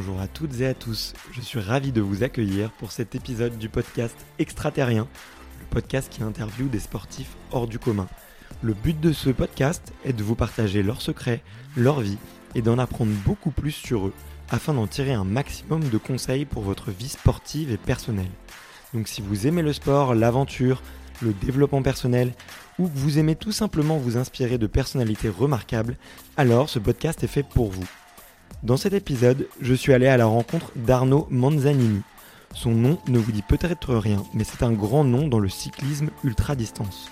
Bonjour à toutes et à tous, je suis ravi de vous accueillir pour cet épisode du podcast Extraterrien, le podcast qui interviewe des sportifs hors du commun. Le but de ce podcast est de vous partager leurs secrets, leur vie et d'en apprendre beaucoup plus sur eux afin d'en tirer un maximum de conseils pour votre vie sportive et personnelle. Donc si vous aimez le sport, l'aventure, le développement personnel ou que vous aimez tout simplement vous inspirer de personnalités remarquables, alors ce podcast est fait pour vous. Dans cet épisode, je suis allé à la rencontre d'Arnaud Manzanini. Son nom ne vous dit peut-être rien, mais c'est un grand nom dans le cyclisme ultra-distance.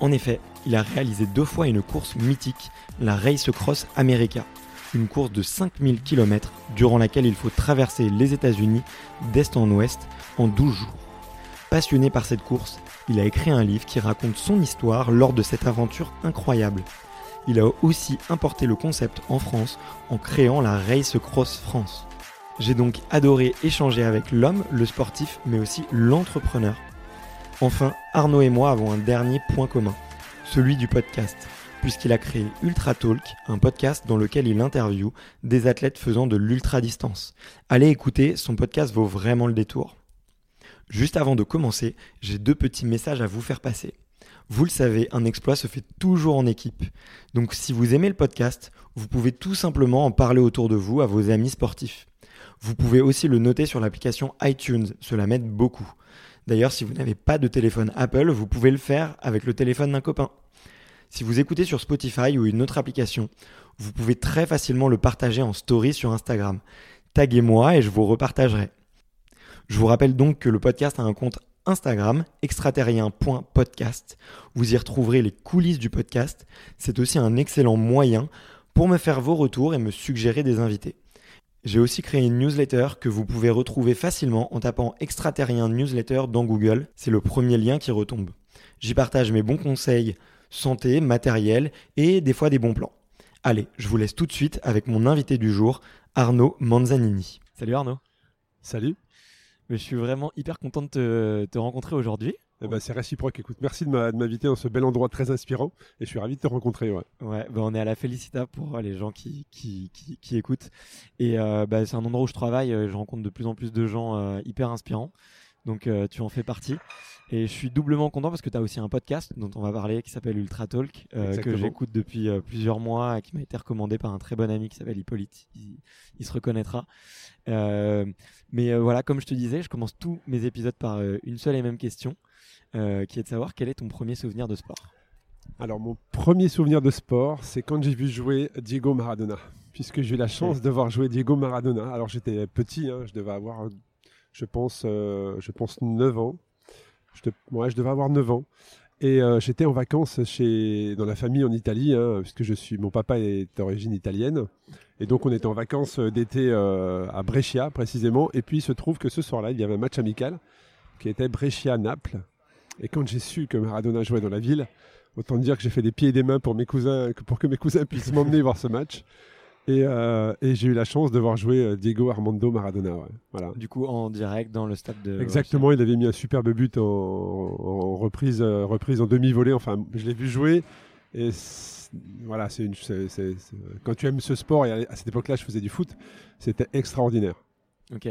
En effet, il a réalisé deux fois une course mythique, la Race Cross America, une course de 5000 km durant laquelle il faut traverser les États-Unis d'est en ouest en 12 jours. Passionné par cette course, il a écrit un livre qui raconte son histoire lors de cette aventure incroyable. Il a aussi importé le concept en France en créant la Race Cross France. J'ai donc adoré échanger avec l'homme, le sportif, mais aussi l'entrepreneur. Enfin, Arnaud et moi avons un dernier point commun, celui du podcast, puisqu'il a créé Ultra Talk, un podcast dans lequel il interviewe des athlètes faisant de l'ultra-distance. Allez écouter, son podcast vaut vraiment le détour. Juste avant de commencer, j'ai deux petits messages à vous faire passer. Vous le savez, un exploit se fait toujours en équipe. Donc si vous aimez le podcast, vous pouvez tout simplement en parler autour de vous à vos amis sportifs. Vous pouvez aussi le noter sur l'application iTunes, cela m'aide beaucoup. D'ailleurs, si vous n'avez pas de téléphone Apple, vous pouvez le faire avec le téléphone d'un copain. Si vous écoutez sur Spotify ou une autre application, vous pouvez très facilement le partager en story sur Instagram. Taguez-moi et je vous repartagerai. Je vous rappelle donc que le podcast a un compte Instagram, extraterrien.podcast. Vous y retrouverez les coulisses du podcast. C'est aussi un excellent moyen pour me faire vos retours et me suggérer des invités. J'ai aussi créé une newsletter que vous pouvez retrouver facilement en tapant extraterrien newsletter dans Google. C'est le premier lien qui retombe. J'y partage mes bons conseils santé, matériel et des fois des bons plans. Allez, je vous laisse tout de suite avec mon invité du jour, Arnaud Manzanini. Salut Arnaud. Salut. Mais je suis vraiment hyper content de te, te rencontrer aujourd'hui. Eh ben, c'est réciproque. Écoute, merci de m'inviter dans ce bel endroit très inspirant et je suis ravi de te rencontrer. Ouais. Ouais, bah on est à la Félicita pour euh, les gens qui, qui, qui, qui écoutent. Et euh, bah, c'est un endroit où je travaille. euh, Je rencontre de plus en plus de gens euh, hyper inspirants. Donc euh, tu en fais partie. Et je suis doublement content parce que tu as aussi un podcast dont on va parler qui s'appelle Ultra Talk, euh, que j'écoute depuis euh, plusieurs mois, et qui m'a été recommandé par un très bon ami qui s'appelle Hippolyte. Il, il se reconnaîtra. Euh, mais voilà, comme je te disais, je commence tous mes épisodes par une seule et même question, qui est de savoir quel est ton premier souvenir de sport. Alors, mon premier souvenir de sport, c'est quand j'ai vu jouer Diego Maradona. Puisque j'ai eu la chance de voir jouer Diego Maradona. Alors, j'étais petit, hein, je devais avoir, je pense, je pense 9 ans. Je, je devais avoir 9 ans. Et euh, j'étais en vacances chez, dans la famille en Italie, hein, puisque je suis, mon papa est d'origine italienne. Et donc, on était en vacances euh, d'été euh, à Brescia, précisément. Et puis, il se trouve que ce soir-là, il y avait un match amical qui était Brescia-Naples. Et quand j'ai su que Maradona jouait dans la ville, autant dire que j'ai fait des pieds et des mains pour mes cousins, pour que mes cousins puissent m'emmener voir ce match. Et, euh, et j'ai eu la chance de voir jouer euh, Diego Armando Maradona. ouais. Voilà. Du coup, en direct dans le stade de. Exactement, il avait mis un superbe but en, en reprise, euh, reprise en demi-volée. Enfin, je l'ai vu jouer. Et voilà, c'est une, quand tu aimes ce sport, et à, à cette époque-là, je faisais du foot, c'était extraordinaire. Ok.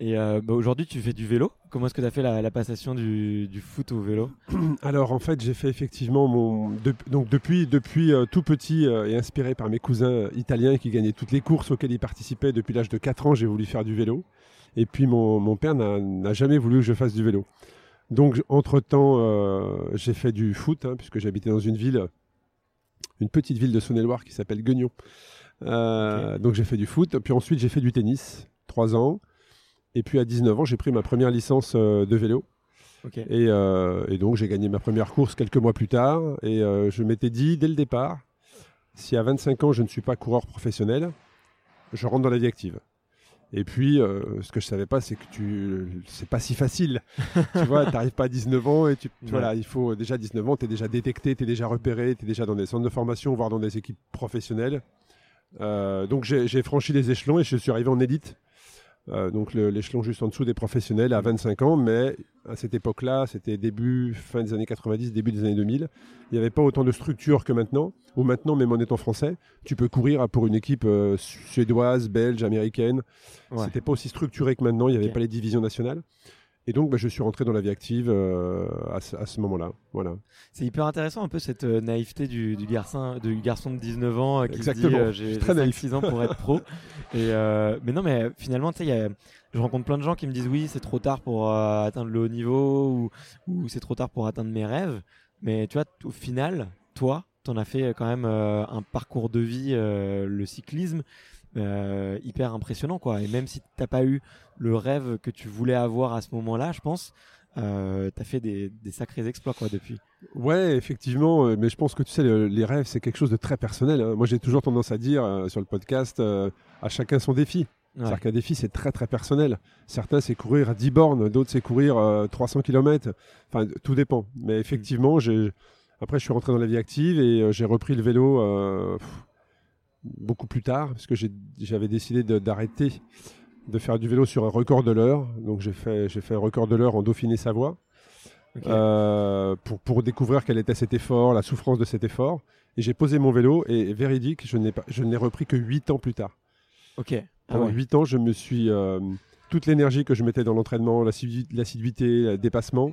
Et euh, bah, aujourd'hui, tu fais du vélo. Comment est-ce que tu as fait la, la passation du, du foot au vélo? Alors en fait, j'ai fait effectivement mon de- donc depuis depuis euh, tout petit euh, et inspiré par mes cousins italiens qui gagnaient toutes les courses auxquelles ils participaient depuis l'âge de 4 ans, j'ai voulu faire du vélo. Et puis mon, mon père n'a jamais voulu que je fasse du vélo. Donc entre temps, j'ai fait du foot hein, puisque j'habitais dans une ville, une petite ville de Saône-et-Loire qui s'appelle Guignon. Donc j'ai fait du foot. Puis ensuite j'ai fait du tennis, trois ans. Et puis à 19 ans, j'ai pris ma première licence euh, de vélo. Et, euh, et donc j'ai gagné ma première course quelques mois plus tard. Et euh, je m'étais dit dès le départ, si à 25 ans je ne suis pas coureur professionnel, je rentre dans la vie active. Et puis, euh, ce que je savais pas, c'est que tu, c'est pas si facile. tu vois, t'arrives pas à 19 ans et tu, voilà, il faut déjà 19 ans, tu es déjà détecté, tu es déjà repéré, tu es déjà dans des centres de formation, voire dans des équipes professionnelles. Euh, donc j'ai j'ai franchi les échelons et je suis arrivé en élite. Euh, donc l'échelon juste en dessous des professionnels à 25 ans, mais à cette époque-là, c'était début, fin des années 90, début des années 2000, il n'y avait pas autant de structure que maintenant, où maintenant, même en étant français, tu peux courir pour une équipe euh, suédoise, belge, américaine. Ouais. C'était pas aussi structuré que maintenant, il n'y avait pas les divisions nationales. Et donc, bah, je suis rentré dans la vie active euh, à ce, moment-là. Voilà. C'est hyper intéressant un peu cette euh, naïveté du, du garçon, du garçon de 19 ans euh, qui se dit Exactement. euh, Je j'ai suis très naïf. 6 ans pour être pro. Et, mais non, mais finalement, tu sais, je rencontre plein de gens qui me disent oui, c'est trop tard pour atteindre le haut niveau ou, ou c'est trop tard pour atteindre mes rêves. Mais tu vois, au final, toi, tu en as fait quand même un parcours de vie, le cyclisme, euh, hyper impressionnant. quoi. Et même si tu pas eu le rêve que tu voulais avoir à ce moment-là, je pense, euh, tu as fait des, des sacrés exploits quoi, depuis. Ouais, effectivement, euh, mais je pense que tu sais, le- les rêves, c'est quelque chose de très personnel. hein. Moi, j'ai toujours tendance à dire euh, sur le podcast, à chacun son défi. Ouais. C'est-à-dire qu'un défi, c'est très très personnel. Certains, c'est courir à 10 bornes, d'autres, c'est courir euh, 300 km. Enfin, tout dépend. Mais effectivement, j'ai... après, je suis rentré dans la vie active et j'ai repris le vélo beaucoup plus tard, parce que j'avais décidé d'arrêter de faire du vélo sur un record de l'heure. Donc, j'ai fait, un record de l'heure en Dauphiné-Savoie. Euh, pour, pour découvrir quel était cet effort, la souffrance de cet effort. Et j'ai posé mon vélo et véridique, je, ne l'ai repris que 8 ans plus tard. Ok. Ah Pendant ouais. 8 ans, je me suis. euh, toute l'énergie que je mettais dans l'entraînement, l'assidu- l'assiduité, le dépassement,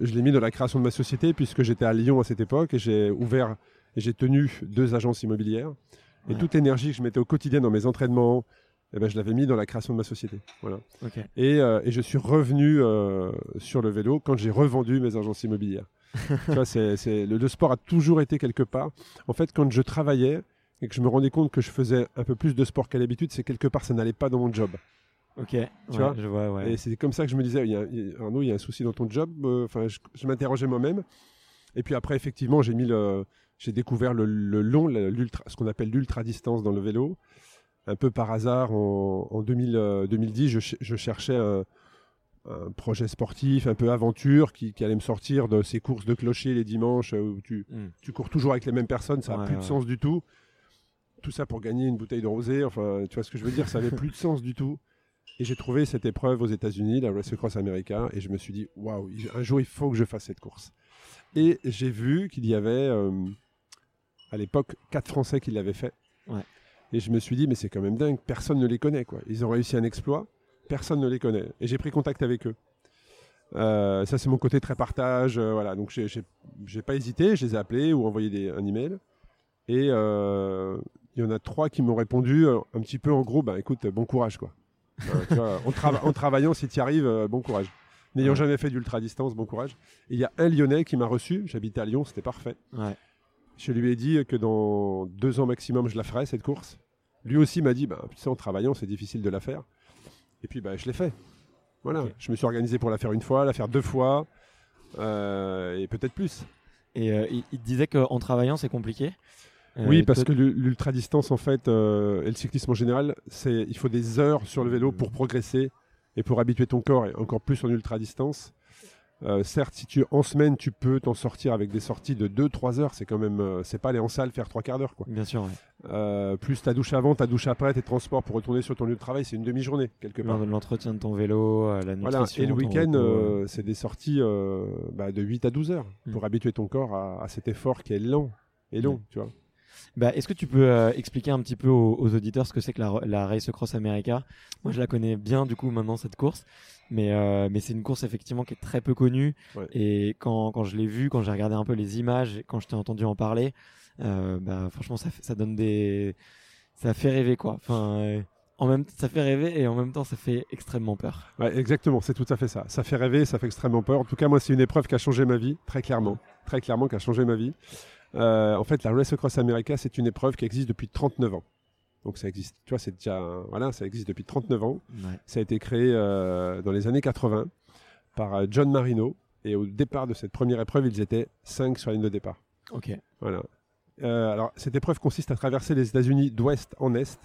je l'ai mis dans la création de ma société puisque j'étais à Lyon à cette époque et j'ai ouvert et j'ai tenu deux agences immobilières. Et Ouais. toute l'énergie que je mettais au quotidien dans mes entraînements, eh ben, je l'avais mis dans la création de ma société. Voilà. Et, euh, et je suis revenu euh, sur le vélo quand j'ai revendu mes agences immobilières. tu vois, le, le sport a toujours été quelque part. En fait, quand je travaillais et que je me rendais compte que je faisais un peu plus de sport qu'à l'habitude, c'est quelque part ça n'allait pas dans mon job. Ok. Tu Ouais, vois je vois. Ouais. Et c'est comme ça que je me disais, il y a, il Arnaud, il y a un souci dans ton job. Euh, Enfin, je, je m'interrogeais moi-même. Et puis après, effectivement, j'ai mis le, j'ai découvert le, le long, l'ultra, ce qu'on appelle l'ultra distance dans le vélo. Un peu par hasard, en, en 2000, euh, 2010, je, ch- je cherchais un, un projet sportif, un peu aventure, qui, qui allait me sortir de ces courses de clocher les dimanches euh, où tu, Hmm. tu cours toujours avec les mêmes personnes, ça n'a Ouais, plus de sens du tout. Tout ça pour gagner une bouteille de rosé, enfin, tu vois ce que je veux dire, ça n'avait plus de sens du tout. Et j'ai trouvé cette épreuve aux États-Unis, la Race Cross America, et je me suis dit, waouh, un jour il faut que je fasse cette course. Et j'ai vu qu'il y avait, euh, à l'époque, quatre Français qui l'avaient fait. Ouais. Et je me suis dit, mais c'est quand même dingue, personne ne les connaît, quoi. Ils ont réussi un exploit, personne ne les connaît. Et j'ai pris contact avec eux. Euh, ça, c'est mon côté très partage. euh, voilà, donc j'ai- pas hésité, je les ai appelés ou envoyé des, un email. Et euh, il y en a trois qui m'ont répondu euh, un petit peu en gros, bah écoute, bon courage quoi. Tu vois, en, trava- en travaillant, si tu y arrives, bon courage. N'ayant Ouais. jamais fait d'ultra distance, bon courage. Et il y a un Lyonnais qui m'a reçu, j'habitais à Lyon, c'était parfait. Ouais. Je lui ai dit que dans deux ans maximum, je la ferais cette course. Lui aussi m'a dit, bah, tu sais, en travaillant, c'est difficile de la faire. Et puis, bah, je l'ai fait. Voilà, je me suis organisé pour la faire une fois, la faire deux fois, euh, et peut-être plus. Et euh, il, il disait qu'en travaillant, c'est compliqué. Euh, oui, parce que l'ultra distance, en fait, et le cyclisme en général, c'est il faut des heures sur le vélo pour progresser et pour habituer ton corps, et encore plus en ultra distance. Euh, certes, si tu en semaine, tu peux t'en sortir avec des sorties de 2-3 heures. C'est quand même, euh, c'est pas aller en salle faire trois quarts d'heure, quoi. Bien sûr, ouais. Euh, plus ta douche avant, ta douche après, tes transports pour retourner sur ton lieu de travail, c'est une demi-journée quelque part. L'en- L'entretien de ton vélo, la Voilà. nutrition. Et le week-end, c'est des sorties bah, de 8 à 12 heures pour Mm. habituer ton corps à, à cet effort qui est lent et long, Mm. tu vois. Bah, Est-ce que tu peux euh, expliquer un petit peu aux, aux auditeurs ce que c'est que la, la Race Cross America? Moi, je la connais bien du coup maintenant cette course, mais, euh, mais c'est une course effectivement qui est très peu connue. Ouais. Et quand, quand je l'ai vue, quand j'ai regardé un peu les images, quand je t'ai entendu en parler, euh, bah, franchement, ça, fait- ça donne des, ça fait rêver quoi. Enfin, euh, en même, ça fait rêver et en même temps, ça fait extrêmement peur. Ouais, exactement, c'est tout à fait ça. Ça fait rêver, ça fait extrêmement peur. En tout cas, moi, c'est une épreuve qui a changé ma vie, très clairement. Très clairement, qui a changé ma vie. En fait, la Race Across America, c'est une épreuve qui existe depuis 39 ans. Donc ça existe, tu vois, c'est déjà, voilà, ça existe depuis 39 ans. Ouais. Ça a été créé euh, dans les années 80 par euh, John Marino. Et au départ de cette première épreuve, ils étaient 5 sur la ligne de départ. Ok. Voilà. Euh, alors, cette épreuve consiste à traverser les États-Unis d'ouest en est.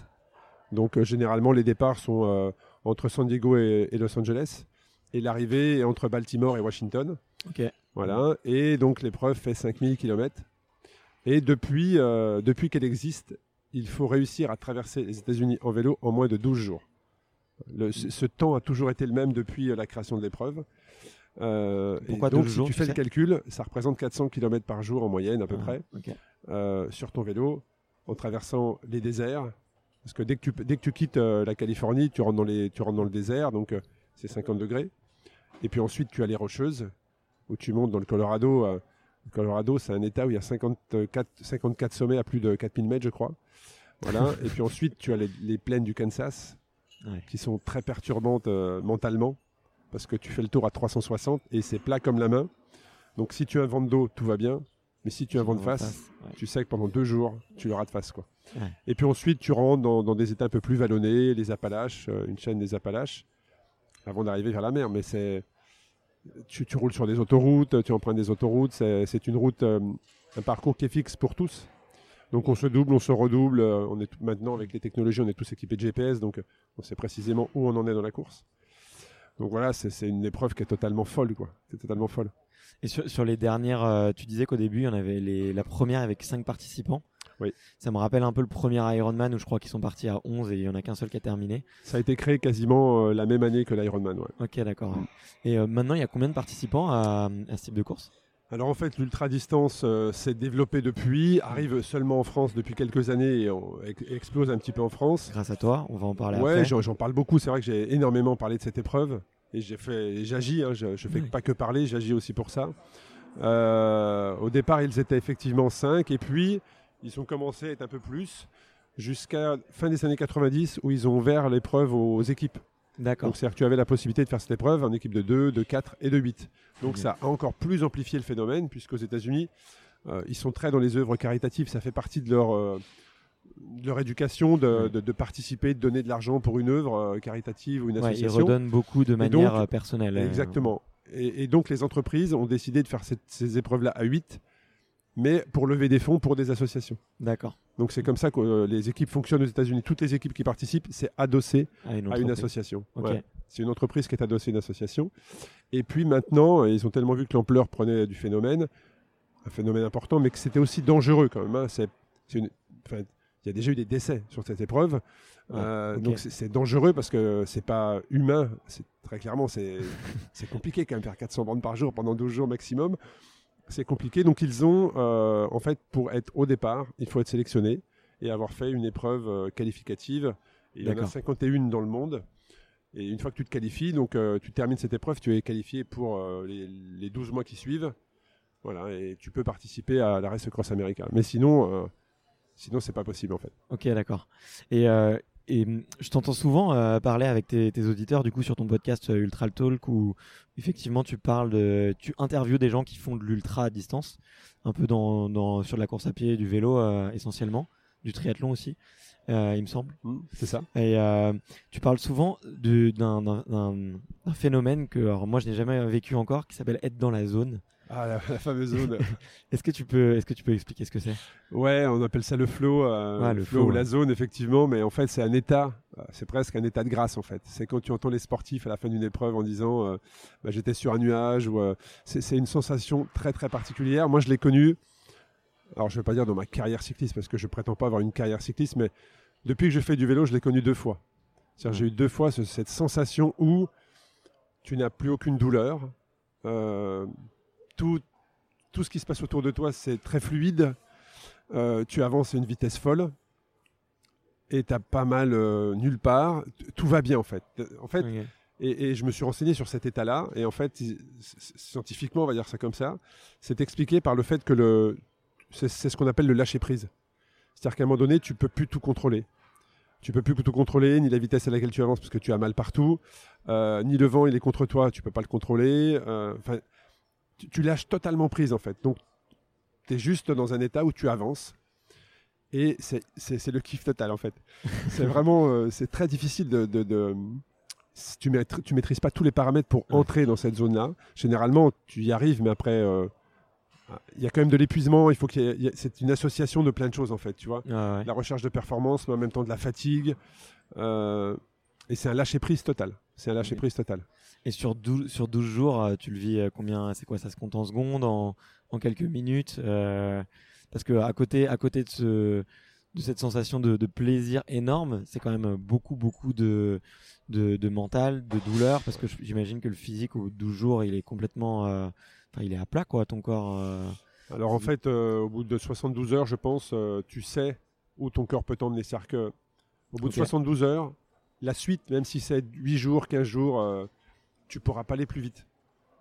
Donc, euh, généralement, les départs sont entre San Diego et, et Los Angeles. Et l'arrivée est entre Baltimore et Washington. Ok. Voilà. Et donc, l'épreuve fait 5000 km. Et depuis, depuis qu'elle existe, il faut réussir à traverser les États-Unis en vélo en moins de 12 jours. Le- ce, ce temps a toujours été le même depuis euh, la création de l'épreuve. Euh, et Pourquoi donc, 12 si jours, tu tu fais le calcul, ça représente 400 km par jour en moyenne à peu Ah, près euh, sur ton vélo en traversant les déserts. Parce que dès que tu, dès que tu quittes euh, la Californie, tu rentres dans, les, tu rentres dans le désert, donc c'est 50 degrés. Et puis ensuite, tu as les Rocheuses, où tu montes dans le Colorado. Le Colorado, c'est un état où il y a 54, 54 sommets à plus de 4000 mètres, je crois. Voilà. Et puis ensuite, tu as les, les plaines du Kansas, Ouais. qui sont très perturbantes euh, mentalement, parce que tu fais le tour à 360 et c'est plat comme la main. Donc si tu as un vent de dos, tout va bien. Mais si tu as un vent de face, ouais. tu sais que pendant deux jours, tu l'auras de face. Quoi. Ouais. Et puis ensuite, tu rentres dans, dans des états un peu plus vallonnés, les Appalaches, euh, une chaîne des Appalaches, avant d'arriver vers la mer. Mais c'est, tu, roules sur des autoroutes, tu empruntes des autoroutes. C'est, une route, euh, un parcours qui est fixe pour tous. Donc on se double, on se redouble. euh, on est maintenant avec les technologies, on est tous équipés de GPS, donc euh, on sait précisément où on en est dans la course. Donc voilà, c'est, une épreuve qui est totalement folle, quoi. C'est totalement folle. Et sur, les dernières, tu disais qu'au début, il y en avait les, la première avec 5 participants. Oui. Ça me rappelle un peu le premier Ironman où je crois qu'ils sont partis à 11 et il y en a qu'un seul qui a terminé. Ça a été créé quasiment euh, la même année que l'Ironman. Ouais. Ok, d'accord. Ouais. Et euh, maintenant, il y a combien de participants à, à ce type de course? Alors en fait, l'ultra-distance euh, s'est développée depuis, arrive seulement en France depuis quelques années et on- explose un petit peu en France. Grâce à toi, on va en parler Ouais, après. j'en j'en parle beaucoup. C'est vrai que j'ai énormément parlé de cette épreuve et j'ai fait, j'agis. hein, je, je fais Oui. pas que parler, j'agis aussi pour ça. Euh, au départ, ils étaient effectivement 5 et puis ils ont commencé à être un peu plus jusqu'à fin des années 90 où ils ont ouvert l'épreuve aux équipes. D'accord. Donc c'est-à-dire que tu avais la possibilité de faire cette épreuve en équipe de 2, de 4 et de 8. Donc ça a encore plus amplifié le phénomène puisqu'aux États-Unis, euh, ils sont très dans les œuvres caritatives. Ça fait partie de leur, euh, de leur éducation de, de- de participer, de donner de l'argent pour une œuvre euh, caritative ou une Ouais, ils association. redonnent beaucoup de manière personnelle. Exactement. Et, et donc les entreprises ont décidé de faire cette- ces épreuves-là à 8, mais pour lever des fonds pour des associations. D'accord. Donc c'est comme ça que euh, les équipes fonctionnent aux États-Unis. Toutes les équipes qui participent, c'est adossé À une, à une entreprise. association. Ok. Ouais. C'est une entreprise qui est adossée à une association. Et puis maintenant, ils ont tellement vu que l'ampleur prenait du phénomène, un phénomène important, mais que c'était aussi dangereux quand même. hein. C'est, une- il y a déjà eu des décès sur cette épreuve. Euh. Donc c'est, dangereux parce que c'est pas humain. C'est, très clairement, c'est, c'est compliqué quand même faire 400 bandes par jour pendant 12 jours maximum. C'est compliqué. Donc ils ont, euh, en fait, pour être au départ, il faut être sélectionné et avoir fait une épreuve euh, qualificative. Et il y en a D'accord. 51 dans le monde. Et une fois que tu te qualifies, donc euh, tu termines cette épreuve, tu es qualifié pour euh, les, les 12 mois qui suivent. Voilà, et tu peux participer à la Race Cross America. Mais sinon, euh, sinon c'est pas possible en fait. Ok, d'accord. Et, et hum, je t'entends souvent euh, parler avec tes, tes auditeurs du coup sur ton podcast euh, Ultra Talk où effectivement tu parles de, tu interviews des gens qui font de l'ultra à distance, un peu dans, dans sur de la course à pied, du vélo euh, essentiellement, du triathlon aussi, euh, il me semble. C'est ça Et tu parles souvent d'un phénomène que alors moi je n'ai jamais vécu encore qui s'appelle être dans la zone. Ah, la, la fameuse zone. Est-ce que tu peux est-ce que tu peux expliquer ce que c'est? Ouais, on appelle ça le flow, euh, Ouais, le flow, ou la zone, effectivement. Mais en fait, c'est un état, euh, c'est presque un état de grâce en fait. C'est quand tu entends les sportifs à la fin d'une épreuve en disant euh, bah, j'étais sur un nuage ou euh, c'est une sensation très très particulière. Moi, je l'ai connue. Alors, je vais pas dire dans ma carrière cycliste parce que je prétends pas avoir une carrière cycliste, mais depuis que je fais du vélo, je l'ai connu deux fois. J'ai eu deux fois ce- cette sensation où tu n'as plus aucune douleur. Euh, tout, tout ce qui se passe autour de toi, c'est très fluide. Euh, tu avances à une vitesse folle. Et tu pas mal euh, nulle part. Tout va bien, en fait. En fait, et, et je me suis renseigné sur cet état-là. Et en fait, scientifiquement, on va dire ça comme ça, c'est expliqué par le fait que le, c'est ce qu'on appelle le lâcher prise. C'est-à-dire qu'à un moment donné, tu peux plus tout contrôler. Tu peux plus tout contrôler, ni la vitesse à laquelle tu avances parce que tu as mal partout, euh, ni le vent il est contre toi, tu peux pas le contrôler. Enfin, tu, tu lâches totalement prise en fait. Donc, tu es juste dans un état où tu avances. Et c'est- le kiff total en fait. c'est vraiment, euh, c'est très difficile de, de- tu, maîtri- tu maîtrises pas tous les paramètres pour entrer dans cette zone-là. Généralement, tu y arrives, mais après, euh, il y a quand même de l'épuisement. Il faut qu'il y ait- il y ait- c'est une association de plein de choses en fait, tu vois. Ouais. La recherche de performance, mais en même temps de la fatigue. euh, et c'est un lâcher prise total. C'est un lâcher prise total. Et sur 12, sur 12 jours, euh, tu le vis euh, combien C'est quoi Ça se compte en secondes, en, en quelques minutes euh, Parce que à côté, à côté de, ce, de cette sensation de, de plaisir énorme, c'est quand même beaucoup, beaucoup de, de, de mental, de douleur. Parce que j'imagine que le physique, au bout de 12 jours, il est complètement. euh, Enfin, il est à plat, quoi, ton corps. euh. Alors en fait, au bout de 72 heures, je pense, tu sais où ton corps peut t'emmener. C'est-à-dire que au bout Ok. de 72 heures, la suite, même si c'est 8 jours, 15 jours, euh, tu pourras pas aller plus vite.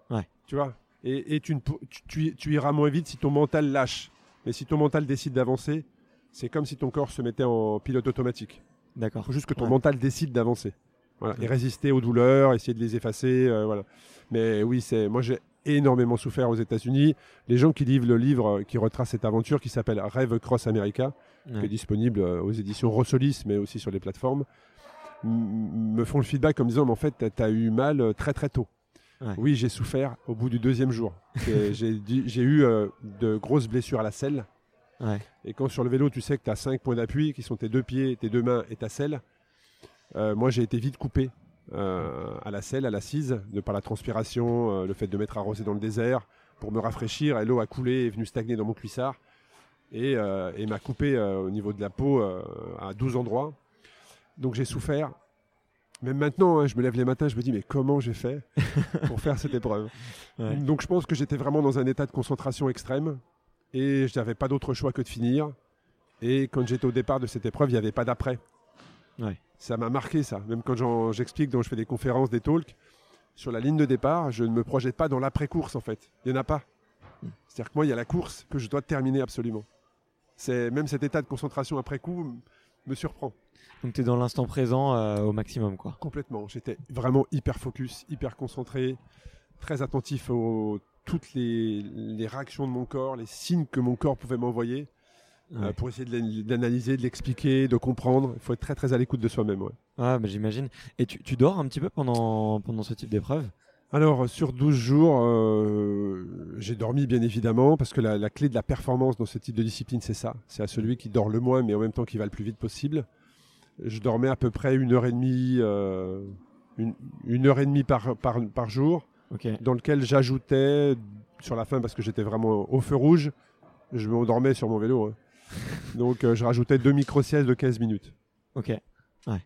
Ouais. Tu vois? Et, et tu, ne pou- tu, tu- tu iras moins vite si ton mental lâche. Mais si ton mental décide d'avancer, c'est comme si ton corps se mettait en pilote automatique. D'accord. Il faut juste que ton Ouais. mental décide d'avancer. Voilà. Et résister aux douleurs, essayer de les effacer. euh, voilà. Mais oui, c'est moi j'ai énormément souffert aux États-Unis. Les gens qui livrent le livre euh, qui retrace cette aventure qui s'appelle Rêve Cross America, qui est disponible euh, aux éditions Rossolis, mais aussi sur les plateformes, me font le feedback en me disant Mais en fait, tu as eu mal euh, très très tôt. Ouais. Oui, j'ai souffert au bout du deuxième jour. J'ai eu euh, de grosses blessures à la selle. Ouais. Et quand sur le vélo, tu sais que tu as cinq points d'appui qui sont tes deux pieds, tes deux mains et ta selle, euh, moi j'ai été vite coupé euh, à la selle, à l'assise, de par la transpiration, le fait de m'être arrosé dans le désert pour me rafraîchir. Et l'eau a coulé, est venue stagner dans mon cuissard et, et m'a coupé au niveau de la peau à 12 endroits. Donc j'ai souffert. Même maintenant, hein, je me lève les matins, je me dis mais comment j'ai fait pour faire cette épreuve Ouais. donc je pense que j'étais vraiment dans un état de concentration extrême et je n'avais pas d'autre choix que de finir. Et quand j'étais au départ de cette épreuve, il n'y avait pas d'après. Ouais. Ça m'a marqué ça. Même quand j'explique, quand je fais des conférences, des talks, sur la ligne de départ, je ne me projette pas dans l'après-course en fait. Il n'y en a pas. C'est-à-dire que moi, il y a la course que je dois terminer absolument. C'est Même cet état de concentration après coup me surprend Donc, tu es dans l'instant présent euh, au maximum, quoi. complètement. J'étais vraiment hyper focus, hyper concentré, très attentif aux toutes les, les réactions de mon corps, les signes que mon corps pouvait m'envoyer, euh, pour essayer d'analyser, de l'expliquer, de comprendre. Il faut être très très à l'écoute de soi-même. ouais. Ah, bah, j'imagine. Et tu, tu dors un petit peu pendant, pendant ce type d'épreuve? Alors, sur 12 jours, euh, j'ai dormi bien évidemment, parce que la, la clé de la performance dans ce type de discipline, c'est ça. C'est à celui qui dort le moins, mais en même temps qui va le plus vite possible. Je dormais à peu près une heure et demie, euh, une, une heure et demie par, par, par jour. Dans lequel j'ajoutais sur la fin parce que j'étais vraiment au feu rouge, je m'endormais sur mon vélo. hein. Donc euh, je rajoutais deux micro-siestes de 15 minutes. Ok. Ouais.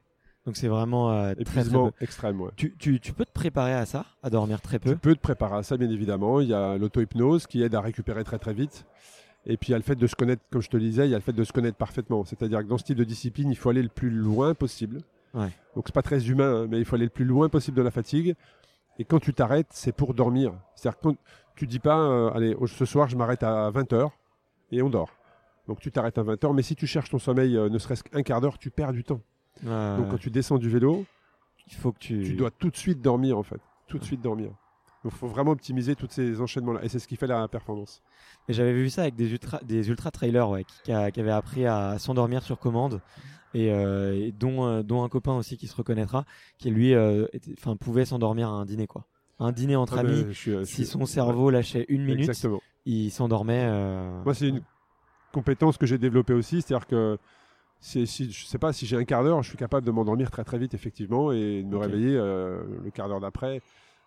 Donc, c'est vraiment euh, très, extrême. ouais. Tu, tu, tu peux te préparer à ça, à dormir très peu? Tu peux te préparer à ça bien évidemment. Il y a l'auto-hypnose qui aide à récupérer très très vite. Et puis il y a le fait de se connaître, comme je te le disais, il y a le fait de se connaître parfaitement. C'est-à-dire que dans ce type de discipline, il faut aller le plus loin possible. Ouais. Donc c'est pas très humain, hein, mais il faut aller le plus loin possible de la fatigue. Et quand tu t'arrêtes, c'est pour dormir. C'est-à-dire que tu dis pas, euh, allez, ce soir je m'arrête à 20h et on dort. Donc tu t'arrêtes à 20h, mais si tu cherches ton sommeil euh, ne serait-ce qu'un quart d'heure, tu perds du temps. Donc quand tu descends du vélo, il faut que tu. tu dois tout de suite dormir en fait. Tout de suite dormir. Donc il faut vraiment optimiser tous ces enchaînements-là. Et c'est ce qui fait la performance. Et j'avais vu ça avec des ultra, des ultra trailers ouais, qui, qui avaient appris à s'endormir sur commande et, euh, et dont, euh, dont un copain aussi qui se reconnaîtra, qui lui euh, était- pouvait s'endormir à un dîner quoi. Un dîner entre Ah, amis. suis- Si son cerveau lâchait une minute, Exactement. il s'endormait. euh, Moi, c'est une compétence que j'ai développée aussi, c'est-à-dire que si, si- je sais pas si j'ai un quart d'heure, je suis capable de m'endormir très très vite effectivement et de me réveiller euh, le quart d'heure d'après.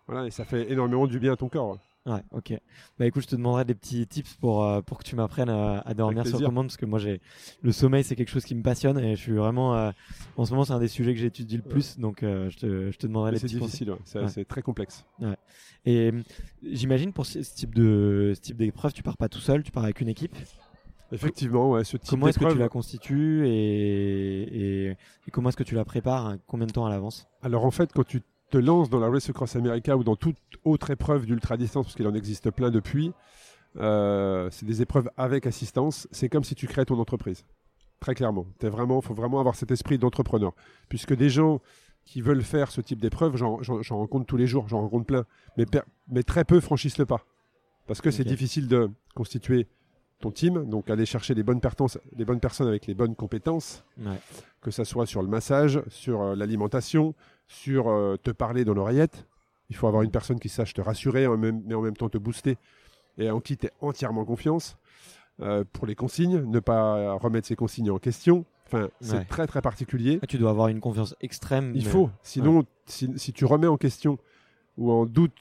Voilà, et ça fait énormément du bien à ton corps. Ouais, ok. Bah écoute, je te demanderai des petits tips pour, euh, pour que tu m'apprennes à, à dormir sur commande parce que moi j'ai le sommeil c'est quelque chose qui me passionne et je suis vraiment euh, en ce moment c'est un des sujets que j'étude le plus donc euh, je, te, je te demanderai les C'est petits conseils. difficile. C'est Ouais. c'est très complexe. Et euh, j'imagine pour ce, ce type de ce type d'épreuve tu pars pas tout seul, tu pars avec une équipe? Effectivement, ouais, ce type Comment est-ce que tu la constitues et, et, et comment est-ce que tu la prépares hein, Combien de temps à l'avance? Alors en fait, quand tu te lances dans la Race Across America ou dans toute autre épreuve d'ultra distance, parce qu'il en existe plein depuis, euh, c'est des épreuves avec assistance. C'est comme si tu créais ton entreprise. Très clairement. Il vraiment, faut vraiment avoir cet esprit d'entrepreneur. Puisque des gens qui veulent faire ce type d'épreuve, j'en rencontre tous les jours, j'en rencontre plein. Mais, très peu franchissent le pas. Parce que c'est difficile de constituer ton team, donc aller chercher les bonnes, les bonnes personnes avec les bonnes compétences, Ouais. que ça soit sur le massage, sur euh, l'alimentation, sur euh, te parler dans l'oreillette. Il faut avoir une personne qui sache te rassurer, en même- mais en même temps te booster, et en qui tu entièrement confiance. Euh, pour les consignes, ne pas remettre ces consignes en question. Enfin, c'est Ouais. très très particulier. Ah, tu dois avoir une confiance extrême. Il mais- faut, sinon, si, si tu remets en question ou en doute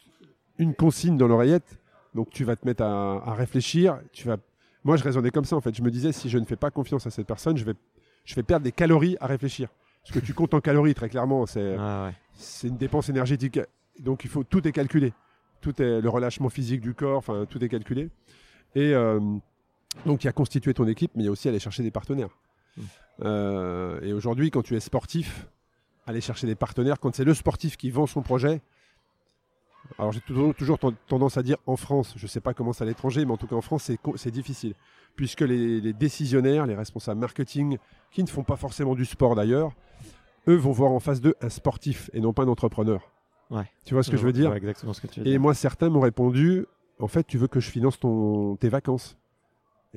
une consigne dans l'oreillette, donc tu vas te mettre à, à réfléchir. Tu vas... Moi, je raisonnais comme ça en fait. Je me disais, si je ne fais pas confiance à cette personne, je vais, je vais perdre des calories à réfléchir. Ce que tu comptes en calories, très clairement, c'est Ah, ouais. une dépense énergétique. Donc il faut tout est calculé. Tout est le relâchement physique du corps, enfin tout est calculé. Et euh, donc il y a constitué ton équipe, mais il y a aussi aller chercher des partenaires. Mm. Euh, et aujourd'hui, quand tu es sportif, aller chercher des partenaires, quand c'est le sportif qui vend son projet. Alors j'ai toujours, toujours ten- tendance à dire en France, je ne sais pas comment c'est à l'étranger, mais en tout cas en France c'est difficile, puisque les, les décisionnaires, les responsables marketing, qui ne font pas forcément du sport d'ailleurs, eux vont voir en face d'eux un sportif et non pas un entrepreneur. Ouais. Tu vois ce que je veux dire? exactement ce que tu veux Et dire. moi, certains m'ont répondu en fait, tu veux que je finance ton, tes vacances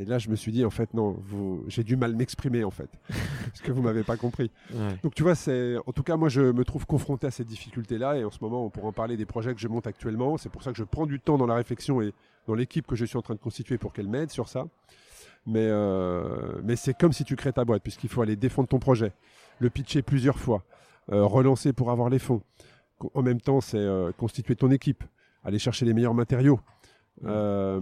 Et là, je me suis dit en fait, non, vous- j'ai du mal m'exprimer en fait, parce que vous m'avez pas compris. Ouais. Donc tu vois, c'est en tout cas moi je me trouve confronté à cette difficulté-là et en ce moment on pourra en parler des projets que je monte actuellement. C'est pour ça que je prends du temps dans la réflexion et dans l'équipe que je suis en train de constituer pour qu'elle m'aide sur ça. Mais, euh, mais c'est comme si tu crées ta boîte puisqu'il faut aller défendre ton projet, le pitcher plusieurs fois, euh, relancer pour avoir les fonds. En même temps, c'est euh, constituer ton équipe, aller chercher les meilleurs matériaux, euh,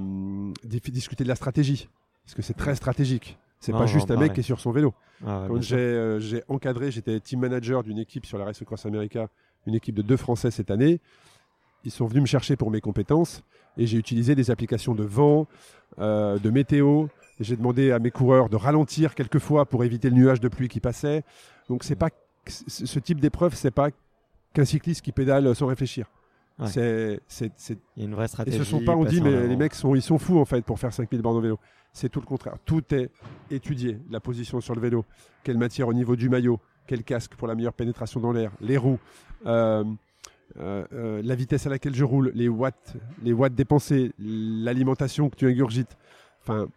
di- discuter de la stratégie parce que c'est très stratégique. C'est pas juste un mec qui est sur son vélo. Ah, ouais, Quand j'ai euh, j'ai encadré, j'étais team manager d'une équipe sur la Race Cross America, une équipe de deux Français cette année. Ils sont venus me chercher pour mes compétences et j'ai utilisé des applications de vent, euh, de météo. J'ai demandé à mes coureurs de ralentir quelquefois pour éviter le nuage de pluie qui passait. Donc c'est pas ce ce type d'épreuve, c'est pas qu'un cycliste qui pédale sans réfléchir. Ouais. C'est c'est- c'est Il y a une vraie et stratégie. ce sont pas, on dit, mais avant. les mecs sont, ils sont fous en fait pour faire 5000 bornes au vélo. C'est tout le contraire. Tout est étudié. La position sur le vélo, quelle matière au niveau du maillot, quel casque pour la meilleure pénétration dans l'air, les roues, euh, euh, euh, la vitesse à laquelle je roule, les watts, les watts dépensés, l'alimentation que tu ingurgites. Enfin,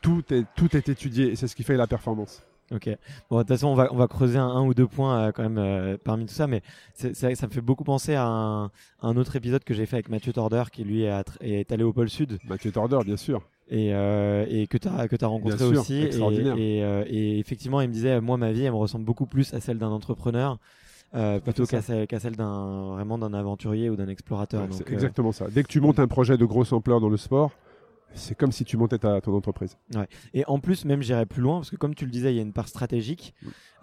tout est, tout est étudié et c'est ce qui fait la performance. Ok. Bon, de toute façon, on va, on va creuser un, un ou deux points euh, quand même euh, parmi tout ça, mais c'est, ça me fait beaucoup penser à un, un autre épisode que j'ai fait avec Mathieu Torder, qui lui est, est allé au pôle Sud Mathieu Torder, bien sûr. et, euh, et que tu as, que as rencontré Bien sûr, aussi. Et, extraordinaire. et, et effectivement, il me disait, moi, ma vie, elle me ressemble beaucoup plus à celle d'un entrepreneur. euh, plutôt qu'à celle, qu'à celle d'un vraiment d'un aventurier ou d'un explorateur. Ouais, Donc, c'est euh, exactement ça. Dès que tu montes un projet de grosse ampleur dans le sport, c'est comme si tu montais ta, ton entreprise. Et en plus, même j'irais plus loin, parce que comme tu le disais, il y a une part stratégique.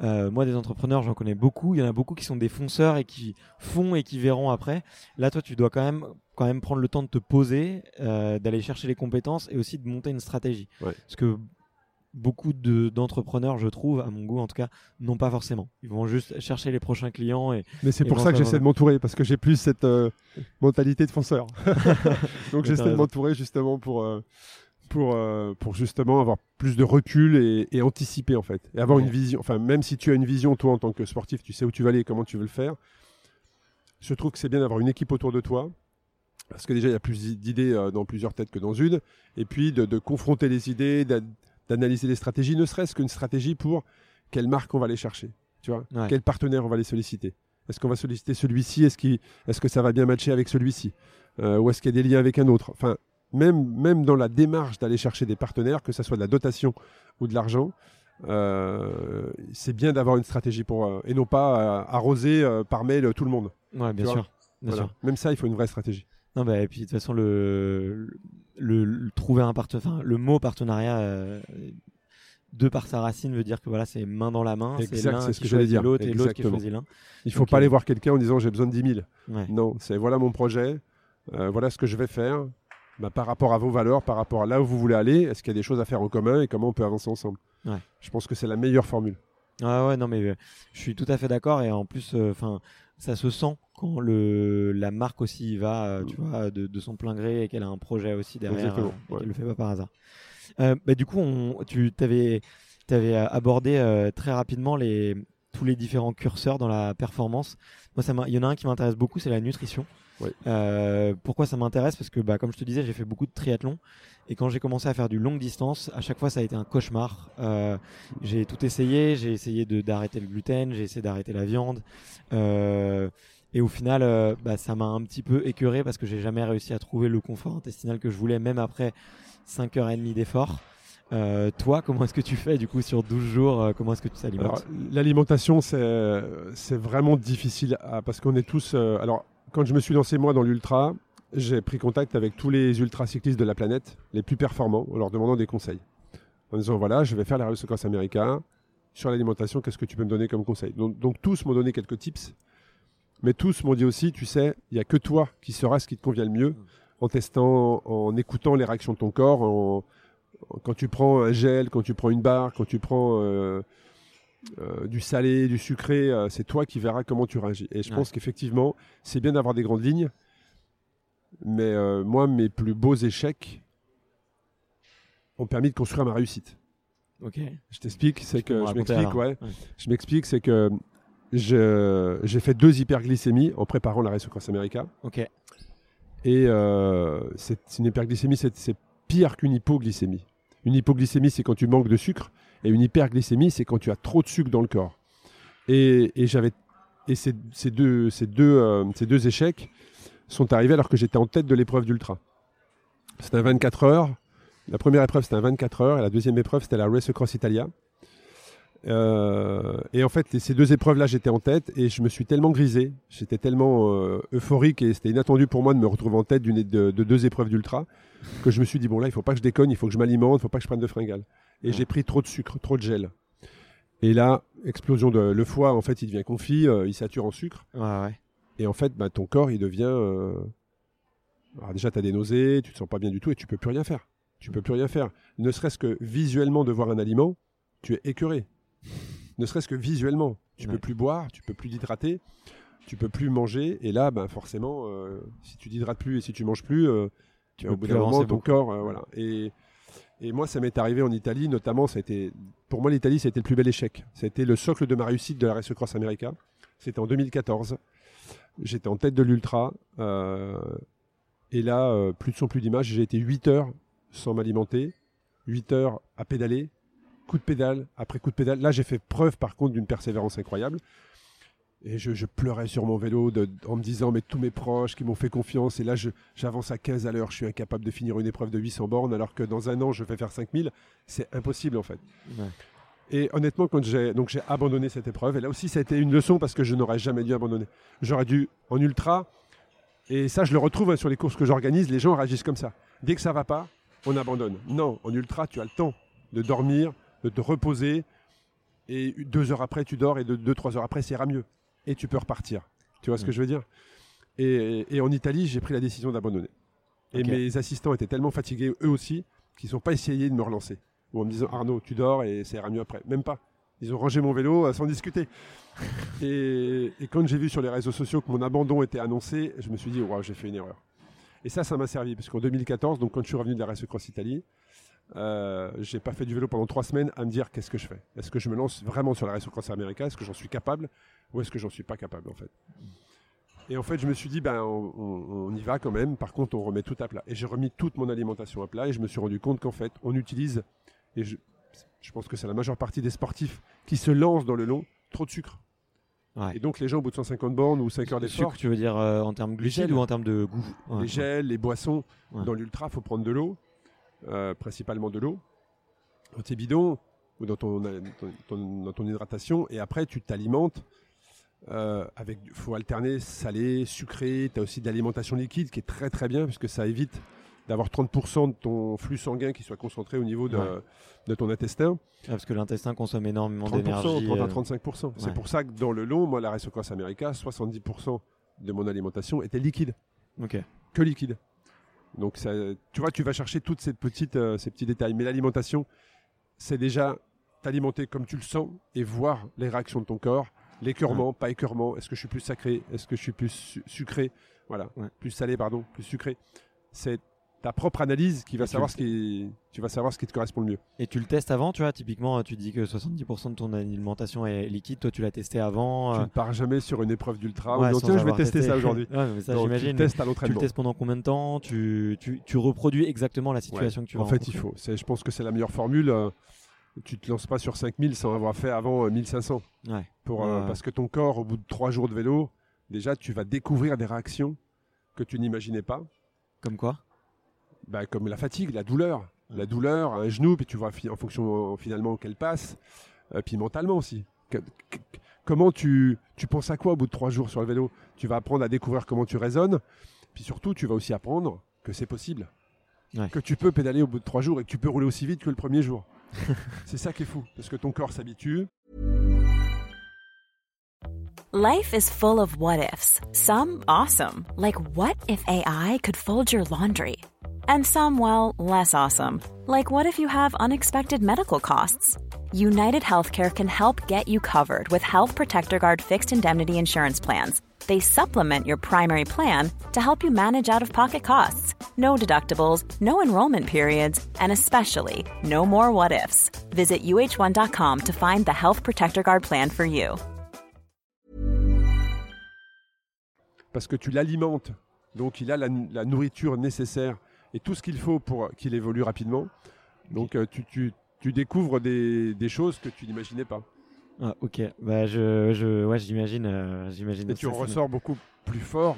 Euh, moi, des entrepreneurs, j'en connais beaucoup. Il y en a beaucoup qui sont des fonceurs et qui font et qui verront après. Là, toi, tu dois quand même, quand même prendre le temps de te poser, euh, d'aller chercher les compétences et aussi de monter une stratégie. Ouais. Parce que beaucoup de- d'entrepreneurs, je trouve, à mon goût en tout cas, n'ont pas forcément. Ils vont juste chercher les prochains clients et Mais c'est pour ça que j'essaie de m'entourer, parce que j'ai plus cette euh, mentalité de fonceur. Donc j'essaie de m'entourer justement pour, euh, pour, euh, pour justement avoir plus de recul et, et anticiper en fait. Et avoir Ouais. une vision, enfin même si tu as une vision toi en tant que sportif, tu sais où tu vas aller et comment tu veux le faire. Je trouve que c'est bien d'avoir une équipe autour de toi. Parce que déjà, il y a plus d'idées dans plusieurs têtes que dans une. Et puis de, de confronter les idées, d'analyser les stratégies, ne serait-ce qu'une stratégie pour quelle marque on va aller chercher. Tu vois Ouais. Quel partenaire on va aller solliciter Est-ce qu'on va solliciter celui-ci Est-ce est-ce que ça va bien matcher avec celui-ci Euh, Ou est-ce qu'il y a des liens avec un autre? Enfin, même, même dans la démarche d'aller chercher des partenaires, que ce soit de la dotation ou de l'argent, euh, c'est bien d'avoir une stratégie pour euh, et non pas euh, arroser par mail tout le monde. ouais, bien Tu vois? sûr. Bien Voilà. sûr. Même ça, il faut une vraie stratégie. Non, bah, et puis de toute façon, le, le, le- trouver un partenariat, le mot partenariat, euh, de par sa racine, veut dire que voilà, c'est main dans la main. C'est l'un c'est ce qui que j'allais choisit dire. l'autre et l'autre qui choisit l'un. Il faut Ok. pas aller voir quelqu'un en disant j'ai besoin de 10 000. Ouais. Non, c'est voilà mon projet, euh, voilà ce que je vais faire. Bah, par rapport à vos valeurs, par rapport à là où vous voulez aller, est-ce qu'il y a des choses à faire en commun et comment on peut avancer ensemble? Ouais. Je pense que c'est la meilleure formule. Ah ouais, non, mais euh, je suis tout à fait d'accord. Et en plus, enfin, ça se sent quand le, la marque aussi y va, euh, tu vois, de, de son plein gré et qu'elle a un projet aussi derrière Exactement, euh, et ouais. qu'elle le fait pas par hasard. Euh, bah, du coup, on, tu t'avais, t'avais euh, abordé euh, très rapidement les, tous les différents curseurs dans la performance. Moi, ça il y en a un qui m'intéresse beaucoup, c'est la nutrition. Euh, pourquoi ça m'intéresse? Parce que, bah, comme je te disais, j'ai fait beaucoup de triathlon. Et quand j'ai commencé à faire du longue distance, à chaque fois, ça a été un cauchemar. Euh, j'ai tout essayé. J'ai essayé d'arrêter le gluten, j'ai essayé d'arrêter la viande. Euh, et au final, bah, ça m'a un petit peu écœuré parce que j'ai jamais réussi à trouver le confort intestinal que je voulais, même après 5h30 d'effort. Euh, toi, comment est-ce que tu fais du coup sur 12 jours euh, Comment est-ce que tu t'alimentes? L'alimentation, c'est vraiment difficile parce qu'on est tous. Euh, alors, quand je me suis lancé moi dans l'ultra, j'ai pris contact avec tous les ultra-cyclistes de la planète, les plus performants, en leur demandant des conseils. En disant voilà, je vais faire la Race américain. Sur l'alimentation, qu'est-ce que tu peux me donner comme conseil? Donc, donc, tous m'ont donné quelques tips, mais tous m'ont dit aussi, tu sais, il n'y a que toi qui sauras ce qui te convient le mieux, en testant, en écoutant les réactions de ton corps, en, quand tu prends un gel, quand tu prends une barre, quand tu prends euh, euh, du salé, du sucré, euh, c'est toi qui verras comment tu réagis. Et je pense qu'effectivement, c'est bien d'avoir des grandes lignes, mais moi, mes plus beaux échecs ont permis de construire ma réussite. Ok. Je t'explique, c'est que je m'explique, ouais. Je m'explique, c'est que j'ai fait deux hyperglycémies en préparant la Race Cross America. Ok. Et c'est une hyperglycémie, c'est pire qu'une hypoglycémie. Une hypoglycémie, c'est quand tu manques de sucre, et une hyperglycémie, c'est quand tu as trop de sucre dans le corps. Et, j'avais et ces, deux, ces, deux, euh, ces deux échecs sont arrivés alors que j'étais en tête de l'épreuve d'ultra. C'était un 24 heures. La première épreuve, c'était un 24 heures, et la deuxième épreuve, c'était la Race Across Italia. Euh, et en fait, ces deux épreuves-là, j'étais en tête et je me suis tellement grisé, j'étais tellement euh, euphorique et c'était inattendu pour moi de me retrouver en tête de, de, deux épreuves d'ultra que je me suis dit, bon là, il faut pas que je déconne, il faut que je m'alimente, il faut pas que je prenne de fringales. Et j'ai pris trop de sucre, trop de gel. Et là, explosion de le foie, en fait, il devient confit, euh, il sature en sucre. Et en fait, bah, ton corps, il devient. Alors déjà, tu as des nausées, tu te sens pas bien du tout et tu peux plus rien faire. Tu peux plus rien faire. Ne serait-ce que visuellement de voir un aliment, tu es écœuré ne serait-ce que visuellement. Tu ne peux plus boire, tu peux plus t'hydrater, tu peux plus manger. Et là, ben, forcément, euh, si tu t'hydrates plus et si tu manges plus, euh, tu au bout d'un moment, ton corps, euh, voilà. Et, moi, ça m'est arrivé en Italie, notamment, pour moi, l'Italie, c'était le plus bel échec. C'était le socle de ma réussite de la Race Cross America. C'était en 2014. J'étais en tête de l'Ultra. et là, plus de son, plus d'image, j'ai été 8 heures sans m'alimenter, 8 heures à pédaler, coup de pédale après coup de pédale. Là, j'ai fait preuve par contre d'une persévérance incroyable. Et je, pleurais sur mon vélo en me disant, mais tous mes proches qui m'ont fait confiance, et là j'avance à 15 à l'heure, je suis incapable de finir une épreuve de 800 bornes, alors que dans un an je vais faire 5000, c'est impossible en fait. Et honnêtement, quand j'ai donc j'ai abandonné cette épreuve, et là aussi ça a été une leçon parce que je n'aurais jamais dû abandonner. J'aurais dû en ultra, et ça je le retrouve hein, sur les courses que j'organise, les gens réagissent comme ça. Dès que ça va pas, on abandonne. Non, en ultra, tu as le temps de dormir, de te reposer. Et deux heures après, tu dors et deux, trois heures après, ça ira mieux. Et tu peux repartir. Tu vois ce que mm. je veux dire? Et, en Italie, j'ai pris la décision d'abandonner. Et mes assistants étaient tellement fatigués, eux aussi, qu'ils n'ont pas essayé de me relancer. Ou en me disant Arnaud, tu dors et ça ira mieux après. Même pas. Ils ont rangé mon vélo sans discuter. et, quand j'ai vu sur les réseaux sociaux que mon abandon était annoncé, je me suis dit, waouh, j'ai fait une erreur. Et ça, ça m'a servi, parce qu'en 2014, donc quand je suis revenu de la Race Cross Italie, euh, j'ai pas fait du vélo pendant trois semaines à me dire qu'est-ce que je fais? Est-ce que je me lance vraiment sur la Race Cross America? Est-ce que j'en suis capable? Ou est-ce que j'en suis pas capable en fait? Et en fait, je me suis dit, ben, on, y va quand même. Par contre, on remet tout à plat. Et j'ai remis toute mon alimentation à plat et je me suis rendu compte qu'en fait, on utilise, et je, je pense que c'est la majeure partie des sportifs qui se lancent dans le long, trop de sucre. Et donc les gens au bout de 150 bornes ou 5 heures d'effort. Tu veux dire euh, en termes de glucides ou en termes de goût? Les gels, les boissons. Dans l'ultra, il faut prendre de l'eau. Euh, principalement de l'eau, dans tes bidons ou dans ton, dans ton hydratation, et après tu t'alimentes euh, avec, faut alterner salé, sucré. Tu as aussi de l'alimentation liquide qui est très très bien puisque ça évite d'avoir 30% de ton flux sanguin qui soit concentré au niveau de, de ton intestin. parce que l'intestin consomme énormément d'énergie. 30 à 35%. Euh, C'est pour ça que dans le long, moi, la Cross America, 70% de mon alimentation était liquide. Ok. Que liquide. Donc, tu vois, tu vas chercher toutes ces petites, euh, ces petits détails. Mais l'alimentation, c'est déjà t'alimenter comme tu le sens et voir les réactions de ton corps. L'écœurement, pas écœurement. Est-ce que je suis plus sacré? Est-ce que je suis plus sucré? Voilà, plus salé, pardon, plus sucré. C'est ta propre analyse qui va Et savoir ce qui, tu vas savoir ce qui te correspond le mieux. Et tu le testes avant, tu vois, typiquement, tu dis que 70% de ton alimentation est liquide, toi tu l'as testé avant. Tu euh, ne pars jamais sur une épreuve d'ultra. ouais, tiens, je vais tester testé. ça aujourd'hui. Ouais, ça Non, tu le j'imagine. testes à Tu le l'entraînement. testes pendant combien de temps? Tu, tu, tu reproduis exactement la Ouais. situation que tu vas En fait, il faut. Je pense que c'est la meilleure formule. Euh, Tu te lances pas sur 5000 sans avoir fait avant euh, 1500. Ouais. Pour, euh, Ouais. Parce que ton corps, au bout de trois jours de vélo, déjà, tu vas découvrir des réactions que tu n'imaginais pas. Comme quoi? Bah, comme la fatigue, la douleur. La douleur, un genou, puis tu vois en fonction euh, finalement qu'elle passe. Euh, puis mentalement aussi. Que- que- comment tu, tu penses à quoi au bout de trois jours sur le vélo? Tu vas apprendre à découvrir comment tu raisonnes. Puis surtout, tu vas aussi apprendre que c'est possible. Que tu peux pédaler au bout de trois jours et que tu peux rouler aussi vite que le premier jour. c'est ça qui est fou. Parce que ton corps s'habitue. Life is full of what ifs. Some awesome, like what if AI could fold your laundry? And some, well, less awesome, like what if you have unexpected medical costs? United Healthcare can help get you covered with Health Protector Guard fixed indemnity insurance plans. They supplement your primary plan to help you manage out of pocket costs. No deductibles, no enrollment periods, and especially no more what ifs. Visit uh1.com to find the Health Protector Guard plan for you. parce que tu l'alimentes. Donc il a la, la nourriture nécessaire et tout ce qu'il faut pour qu'il évolue rapidement. Donc euh, tu, tu- tu découvres des, des choses que tu n'imaginais pas. Ah, ok, bah je, je, ouais, j'imagine, euh, j'imagine. Et tu ça, en ressors beaucoup plus fort.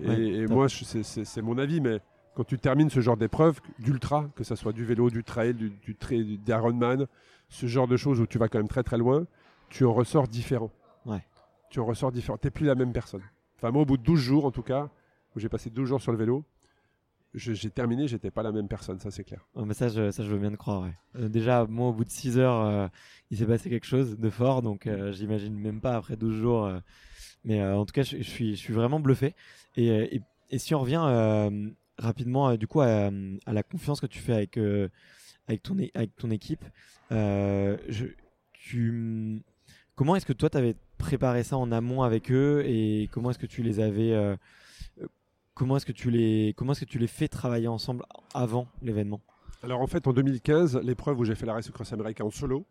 Et, Ouais, et top. moi, c'est- mon avis, mais quand tu termines ce genre d'épreuve, d'ultra, que ce soit du vélo, du trail, du, du trail, du d'Ironman, ce genre de choses où tu vas quand même très très loin, tu en ressors différent. Ouais. Tu en ressors différent. Tu n'es plus la même personne. Enfin, moi, au bout de 12 jours, en tout cas, où j'ai passé 12 jours sur le vélo, j'ai terminé, j'étais pas la même personne, ça c'est clair. Mais ça, je, ça, je veux bien te croire. ouais. Euh, déjà, moi, au bout de 6 heures, euh, il s'est passé quelque chose de fort, donc euh, j'imagine même pas après 12 jours. Mais euh, en tout cas, je, suis, vraiment bluffé. Et, euh, si on revient euh, rapidement, du coup, à, la confiance que tu fais avec, ton, équipe, comment est-ce que toi, tu avais préparé ça en amont avec eux et comment est-ce que tu les avais. Comment est-ce que tu les comment est-ce que tu les fais travailler ensemble avant l'événement? Alors en fait, en 2015, l'épreuve où j'ai fait la Race Cross America en solo,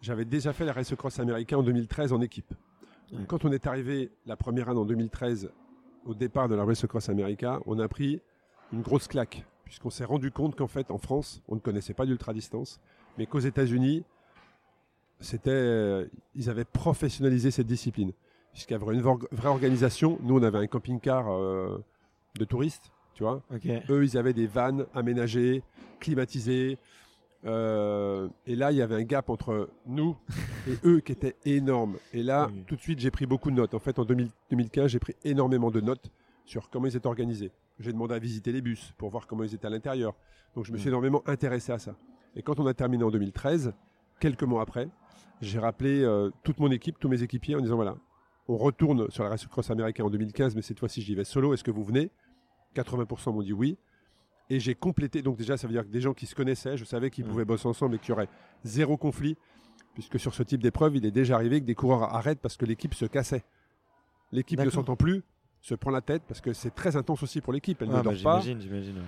j'avais déjà fait la Race Cross America en 2013 en équipe. Ouais. Quand on est arrivé la première année en 2013 au départ de la Race Cross America, on a pris une grosse claque puisqu'on s'est rendu compte qu'en fait en France, on ne connaissait pas d'ultra distance, mais qu'aux États-Unis, c'était euh, ils avaient professionnalisé cette discipline puisqu'il y avait une vraie organisation. Nous, on avait un camping-car euh, de touristes, tu vois. Eux, ils avaient des vannes aménagées, climatisées. Euh, et là, il y avait un gap entre nous et eux qui était énorme. Et là, Oui. tout de suite, j'ai pris beaucoup de notes. En fait, en 2000 2015, j'ai pris énormément de notes sur comment ils étaient organisés. J'ai demandé à visiter les bus pour voir comment ils étaient à l'intérieur. Donc, je me suis Mm. énormément intéressé à ça. Et quand on a terminé en 2013, quelques mois après, j'ai rappelé euh, toute mon équipe, tous mes équipiers en disant voilà, on retourne sur la Race Cross américaine en 2015, mais cette fois-ci, j'y vais solo. Est-ce que vous venez? 80% m'ont dit oui. Et j'ai complété, donc déjà, ça veut dire que des gens qui se connaissaient, je savais qu'ils Mm. pouvaient bosser ensemble et qu'il y aurait zéro conflit, puisque sur ce type d'épreuve, il est déjà arrivé que des coureurs arrêtent parce que l'équipe se cassait. L'équipe ne s'entend plus, se prend la tête, parce que c'est très intense aussi pour l'équipe. Elle Ah, ne bah, dort pas. J'imagine, j'imagine. ouais.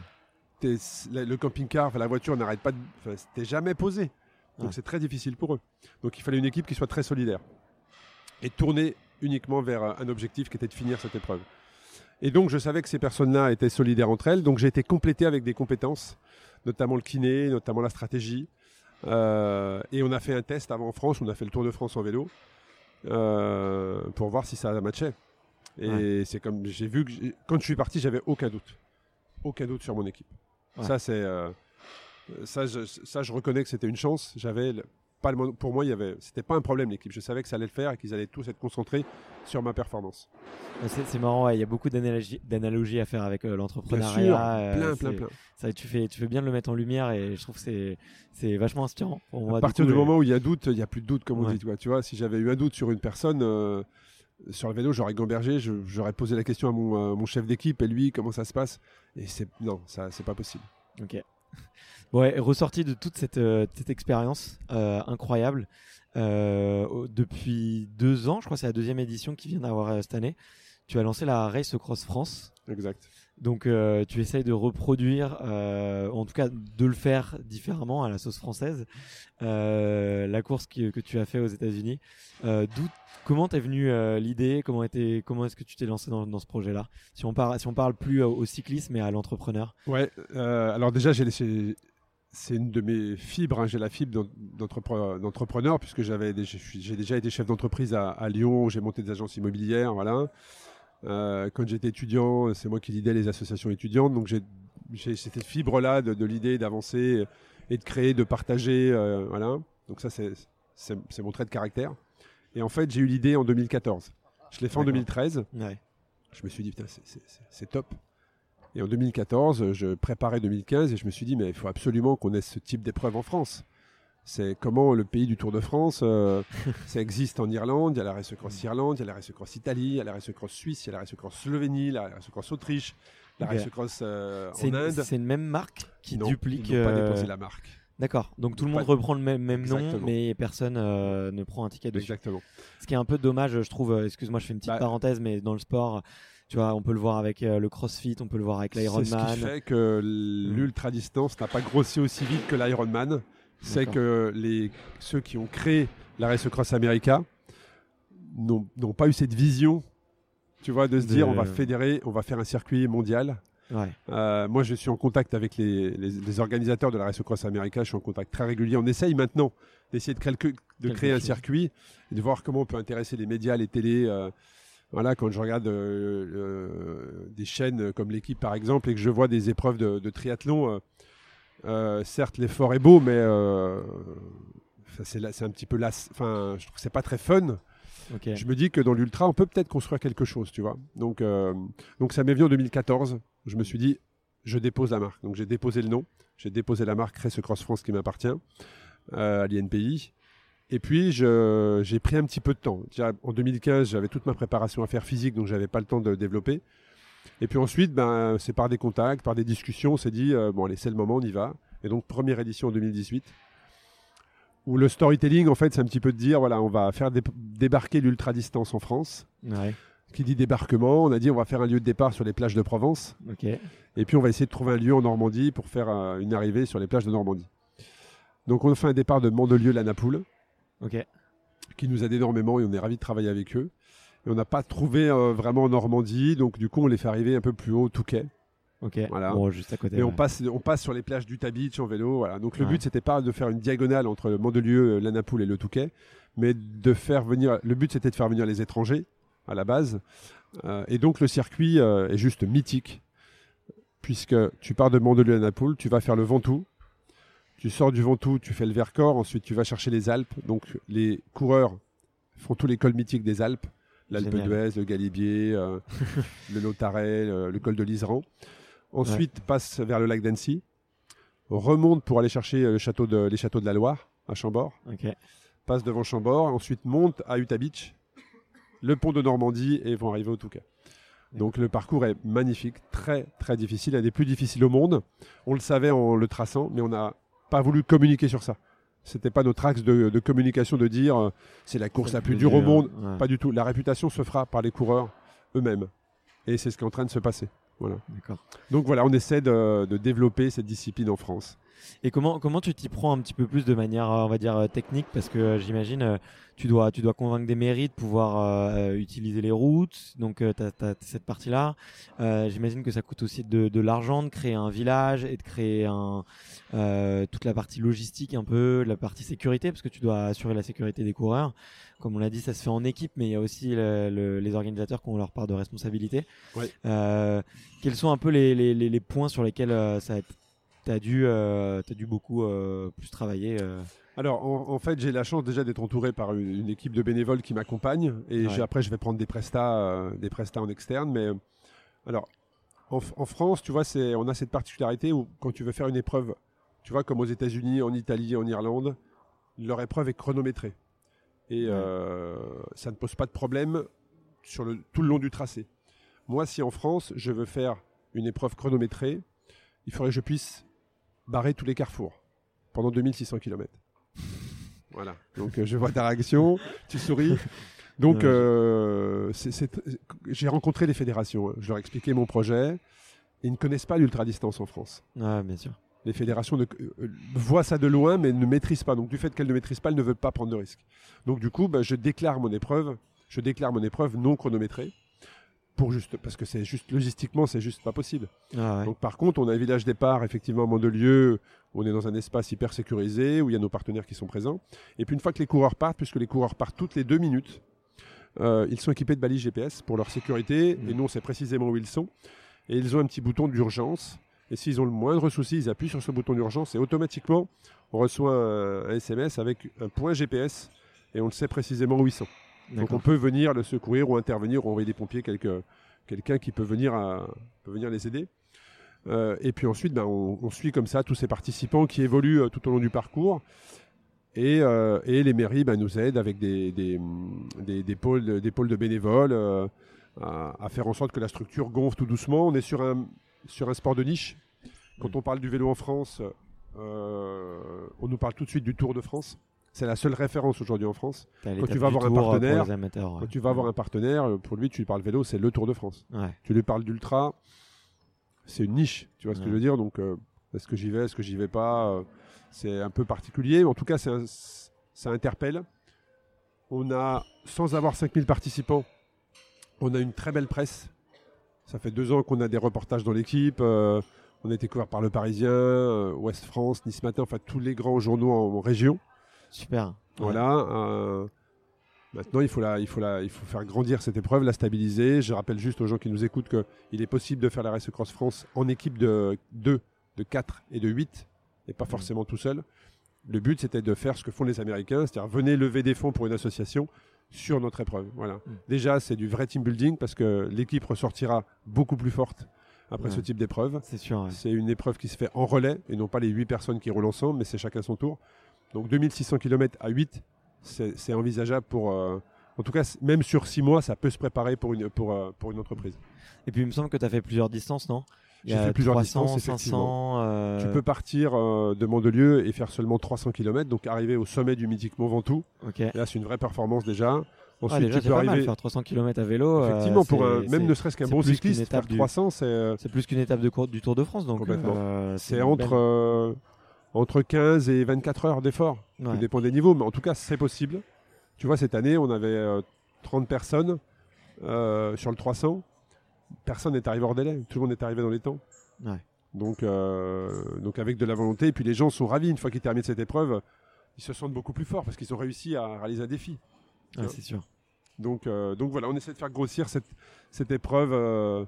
T'es- le camping-car, la voiture n'arrête pas de. C'était jamais posé. Donc c'est très difficile pour eux. Donc il fallait une équipe qui soit très solidaire. Et tourner uniquement vers un objectif qui était de finir cette épreuve. Et donc je savais que ces personnes-là étaient solidaires entre elles. Donc j'ai été complété avec des compétences, notamment le kiné, notamment la stratégie. Euh, et on a fait un test avant en France, on a fait le Tour de France en vélo euh, pour voir si ça matchait. Et c'est comme j'ai vu que quand je suis parti, j'avais aucun doute, aucun doute sur mon équipe. Ouais. Ça c'est euh, ça, je, ça je reconnais que c'était une chance. J'avais pas le, pour moi il y avait c'était pas un problème l'équipe. Je savais que ça allait le faire et qu'ils allaient tous être concentrés sur ma performance. C'est marrant, ouais, il y a beaucoup d'analogies à faire avec euh, l'entrepreneuriat. euh, plein plein plein. Ça, tu, fais, tu fais bien de le mettre en lumière et je trouve que c'est- c'est vachement inspirant. Moi, à partir coup, du moment où il y a doute, il y a plus de doute comme on dit. Tu vois, tu vois, si j'avais eu un doute sur une personne. euh, sur le vélo, j'aurais gambergé, j'aurais posé la question à mon, mon chef d'équipe et lui, comment ça se passe? Et c'est non, ça c'est pas possible. Ok. Ouais, ressorti de toute cette, euh, expérience euh, incroyable, euh, depuis deux ans, je crois que c'est la deuxième édition qui vient d'avoir cette année, tu as lancé la Race Cross France. Exact. Donc euh, tu essayes de reproduire, euh, en tout cas de le faire différemment à la sauce française, euh, la course que tu as fait aux États-Unis. Comment t'es venue l'idée? Comment, comment est-ce que tu t'es lancé dans, ce projet-là? Si, on parle- si on parle plus au, cyclisme mais à l'entrepreneur. Ouais, alors déjà, j'ai. C'est une de mes fibres, hein, j'ai la fibre d'en- d'entrepre- d'entrepreneur, puisque j'avais j'ai déjà été chef d'entreprise à, à Lyon, j'ai monté des agences immobilières, voilà. Euh, quand j'étais étudiant, c'est moi qui lidais les associations étudiantes, donc j'ai cette fibre-là de, de l'idée d'avancer et de créer, de partager, euh, voilà. Donc ça, c'est mon trait de caractère. Et en fait, j'ai eu l'idée en 2014. Je l'ai fait en D'accord. 2013. Ouais. Je me suis dit, putain, c'est top. Et en 2014, je préparais 2015 et je me suis dit, mais il faut absolument qu'on ait ce type d'épreuve en France. C'est comment le pays du Tour de France, euh, ça existe en Irlande, il y a la Race Cross Irlande, il y a la Race Cross Italie, il y a la Race Cross Suisse, il y a la Race Cross Slovénie, la Race Cross Autriche, la. Race Cross euh, C'est en une, Inde. c'est une même marque qui Non, duplique. Ils n'ont pas euh, déposé la marque. D'accord. Donc tout le monde reprend le même, même nom, mais personne euh, ne prend un ticket dessus. Exactement. Ce qui est un peu dommage, je trouve. Excuse-moi, je fais une petite Bah- parenthèse, mais dans le sport, tu vois, on peut le voir avec euh, le CrossFit, on peut le voir avec C'est ce l'Ironman. qui fait que l'ultra distance n'a pas grossi aussi vite que l'Ironman. C'est que les, ceux qui ont créé la Race Cross America n'ont pas eu cette vision, tu vois, de se De- dire on va fédérer, on va faire un circuit mondial. Ouais. Euh, moi, je suis en contact avec les, les- les organisateurs de la Race Cross America. Je suis en contact très régulier. On essaye maintenant d'essayer de, quelque- de Quelque créer un circuit et de voir comment on peut intéresser les médias, les télés. euh, voilà, quand je regarde euh, des chaînes comme l'équipe par exemple et que je vois des épreuves de, de triathlon, certes l'effort est beau, mais euh, c'est un petit peu là. Enfin, je trouve que c'est pas très fun. Je me dis que dans l'ultra, on peut peut-être construire quelque chose, tu vois. Donc, euh, donc ça m'est venu en 2014. Je me suis dit, je dépose la marque. Donc j'ai déposé le nom, j'ai déposé la marque Race Cross France qui m'appartient euh, à l'INPI. Et puis j'ai pris un petit peu de temps. Déjà, en 2015, j'avais toute ma préparation à faire physique, donc j'avais pas le temps de développer. Et puis ensuite, ben, c'est par des contacts, par des discussions, on s'est dit, euh, bon allez, c'est le moment, on y va. Et donc première édition en 2018 où le storytelling, en fait, c'est un petit peu de dire, voilà, on va faire dé- débarquer l'ultra distance en France. Ouais. Qui dit débarquement, on a dit on va faire un lieu de départ sur les plages de Provence, et puis on va essayer de trouver un lieu en Normandie pour faire euh, une arrivée sur les plages de Normandie. Donc on a fait un départ de Mandelieu-la-Napoule, Ok. qui nous aide énormément, et on est ravis de travailler avec eux. Et on n'a pas trouvé euh, vraiment en Normandie, donc du coup on les fait arriver un peu plus haut, Touquet. Ok. Voilà. Bon, juste à côté. Et on passe, on passe sur les plages d'Utah Beach en vélo. Voilà. Donc le Ouais. but, c'était pas de faire une diagonale entre le Mandelieu, euh, la Napoule et le Touquet, mais de faire venir. Le but, c'était de faire venir les étrangers à la base. Euh, et donc le circuit euh, est juste mythique, puisque tu pars de Mandelieu à Napoule, tu vas faire le Ventoux. Tu sors du Ventoux, tu fais le Vercors, ensuite tu vas chercher les Alpes. Donc les coureurs font tous les cols mythiques des Alpes, l'Alpe d'Huez, le Galibier, euh, le Lautaret, le, le col de l'Iseran. Ensuite, passe vers le lac d'Annecy, remonte pour aller chercher euh, le château de- les châteaux de la Loire à Chambord, passe devant Chambord, ensuite monte à Utah Beach, le pont de Normandie et vont arriver au Touquet. Donc le parcours est magnifique, très très difficile, un des plus difficiles au monde. On le savait en le traçant, mais on n'a pas voulu communiquer sur ça. C'était pas notre axe de, de communication de dire euh, c'est la course la plus dure au monde. ouais. Pas du tout. La réputation se fera par les coureurs eux-mêmes. Et c'est ce qui est en train de se passer. Voilà. Donc voilà, on essaie de, de développer cette discipline en France. Et comment, comment tu t'y prends un petit peu plus de manière, euh, on va dire, euh, technique? Parce que euh, j'imagine, tu, dois, tu dois convaincre des mairies de pouvoir euh, utiliser les routes. Donc, tu as, cette partie-là. Euh, j'imagine que ça coûte aussi de, de l'argent de créer un village et de créer un, euh, toute la partie logistique, un peu, la partie sécurité, parce que tu dois assurer la sécurité des coureurs. Comme on l'a dit, ça se fait en équipe, mais il y a aussi le- le- les organisateurs qui ont leur part de responsabilité. Ouais. Quels sont un peu les, les, les- les points sur lesquels ça tu as dû, euh, t'as dû beaucoup euh, plus travailler euh. Alors, en, en fait, j'ai la chance déjà d'être entouré par une, une équipe de bénévoles qui m'accompagne. Et Ouais. après, je vais prendre des prestats, euh, des prestats en externe. Mais alors, en, France, tu vois, c'est, on a cette particularité où quand tu veux faire une épreuve, tu vois, comme aux États-Unis, en Italie, en Irlande, leur épreuve est chronométrée. Et Ouais. ça ne pose pas de problème sur le, tout le long du tracé. Moi, si en France, je veux faire une épreuve chronométrée, il faudrait que je puisse barrer tous les carrefours pendant 2600 km. Voilà. Donc euh, je vois ta réaction, tu souris. Donc euh, j'ai rencontré les fédérations. hein. Je leur ai expliqué mon projet. ils ne connaissent pas l'ultra-distance en France. Ouais, bien sûr. Les fédérations ne- euh, voient ça de loin, mais ne maîtrisent pas. Donc, du fait qu'elles ne maîtrisent pas, elles ne veulent pas prendre de risques. Donc, du coup, bah, je déclare mon épreuve. Je déclare mon épreuve non chronométrée. Pour juste, parce que c'est juste logistiquement, c'est juste pas possible. Ah ouais. Donc, par contre, on a un village départ, effectivement, à Mandelieu, où on est dans un espace hyper sécurisé, où il y a nos partenaires qui sont présents. Et puis, une fois que les coureurs partent, puisque les coureurs partent toutes les deux minutes, euh, ils sont équipés de balises GPS pour leur sécurité. Mm. Et nous, on sait précisément où ils sont. Et ils ont un petit bouton d'urgence. Et s'ils ont le moindre souci, ils appuient sur ce bouton d'urgence et automatiquement, on reçoit un, un SMS avec un point GPS et on le sait précisément où ils sont. Donc on peut venir le secourir ou intervenir ou envoyer des pompiers, quelqu'un qui peut venir, à- peut venir les aider. Euh, et puis ensuite, ben, on, on suit comme ça tous ces participants qui évoluent euh, tout au long du parcours. Et, euh, et les mairies ben, nous aident avec des, des, des- des pôles, de- des pôles de bénévoles euh, à, à faire en sorte que la structure gonfle tout doucement. On est sur un, sur un sport de niche. Quand on parle du vélo en France, euh, on nous parle tout de suite du Tour de France. C'est la seule référence aujourd'hui en France. Quand tu vas avoir un euh, partenaire, amateurs, ouais. Quand tu vas avoir un partenaire, pour lui, tu lui parles vélo, c'est le Tour de France. Ouais. Tu lui parles d'ultra, c'est une niche. Tu vois ce que je veux dire? Donc, euh, est-ce que j'y vais, est-ce que j'y vais pas? Euh, C'est un peu particulier. En tout cas, un- ça interpelle. On a, sans avoir 5000 participants, on a une très belle presse. Ça fait deux ans qu'on a des reportages dans l'équipe. euh, on a été couvert par Le Parisien, Ouest France, Nice Matin, enfin tous les grands journaux en, en région. Super. Voilà. euh, maintenant, il faut, la, il, faut la, il faut faire grandir cette épreuve, la stabiliser. Je rappelle juste aux gens qui nous écoutent qu'il est possible de faire la Race Cross France en équipe de 2, de 4 et de 8, et pas forcément tout seul. Le but, c'était de faire ce que font les Américains, c'est-à-dire venez lever des fonds pour une association sur notre épreuve. Voilà. Mm. Déjà, c'est du vrai team building parce que l'équipe ressortira beaucoup plus forte après Ouais. ce type d'épreuve. C'est sûr. ouais. C'est une épreuve qui se fait en relais et non pas les 8 personnes qui roulent ensemble, mais c'est chacun son tour. Donc 2600 km à 8, c'est envisageable pour. euh, en tout cas, même sur 6 mois, ça peut se préparer pour une, pour, euh, pour une entreprise. Et puis il me semble que tu as fait plusieurs distances, non? J'ai fait plusieurs 300, distances, effectivement. 500. euh, Tu peux partir euh, de Mandelieu et faire seulement 300 km, donc arriver au sommet du mythique Mont Ventoux. Ok. Et là, c'est une vraie performance déjà. Ah, Ensuite, déjà, tu peux pas mal arriver. faire 300 km à vélo. euh, Effectivement, pour un- même ne serait-ce qu'un bon cycliste, faire du- 300, c'est C'est plus qu'une étape de cour- du Tour de France, donc Complètement. c'est entre, entre 15 et 24 heures d'effort. Ouais. Tout dépend des niveaux, mais en tout cas, c'est possible. Tu vois, cette année, on avait euh, 30 personnes euh, sur le 300. Personne n'est arrivé hors délai. Tout le monde est arrivé dans les temps. Ouais. Donc, euh, donc avec de la volonté. Et puis les gens sont ravis une fois qu'ils terminent cette épreuve. Ils se sentent beaucoup plus forts parce qu'ils ont réussi à réaliser un défi. Ouais, c'est sûr. Donc, euh, donc voilà, on essaie de faire grossir cette, cette épreuve, euh,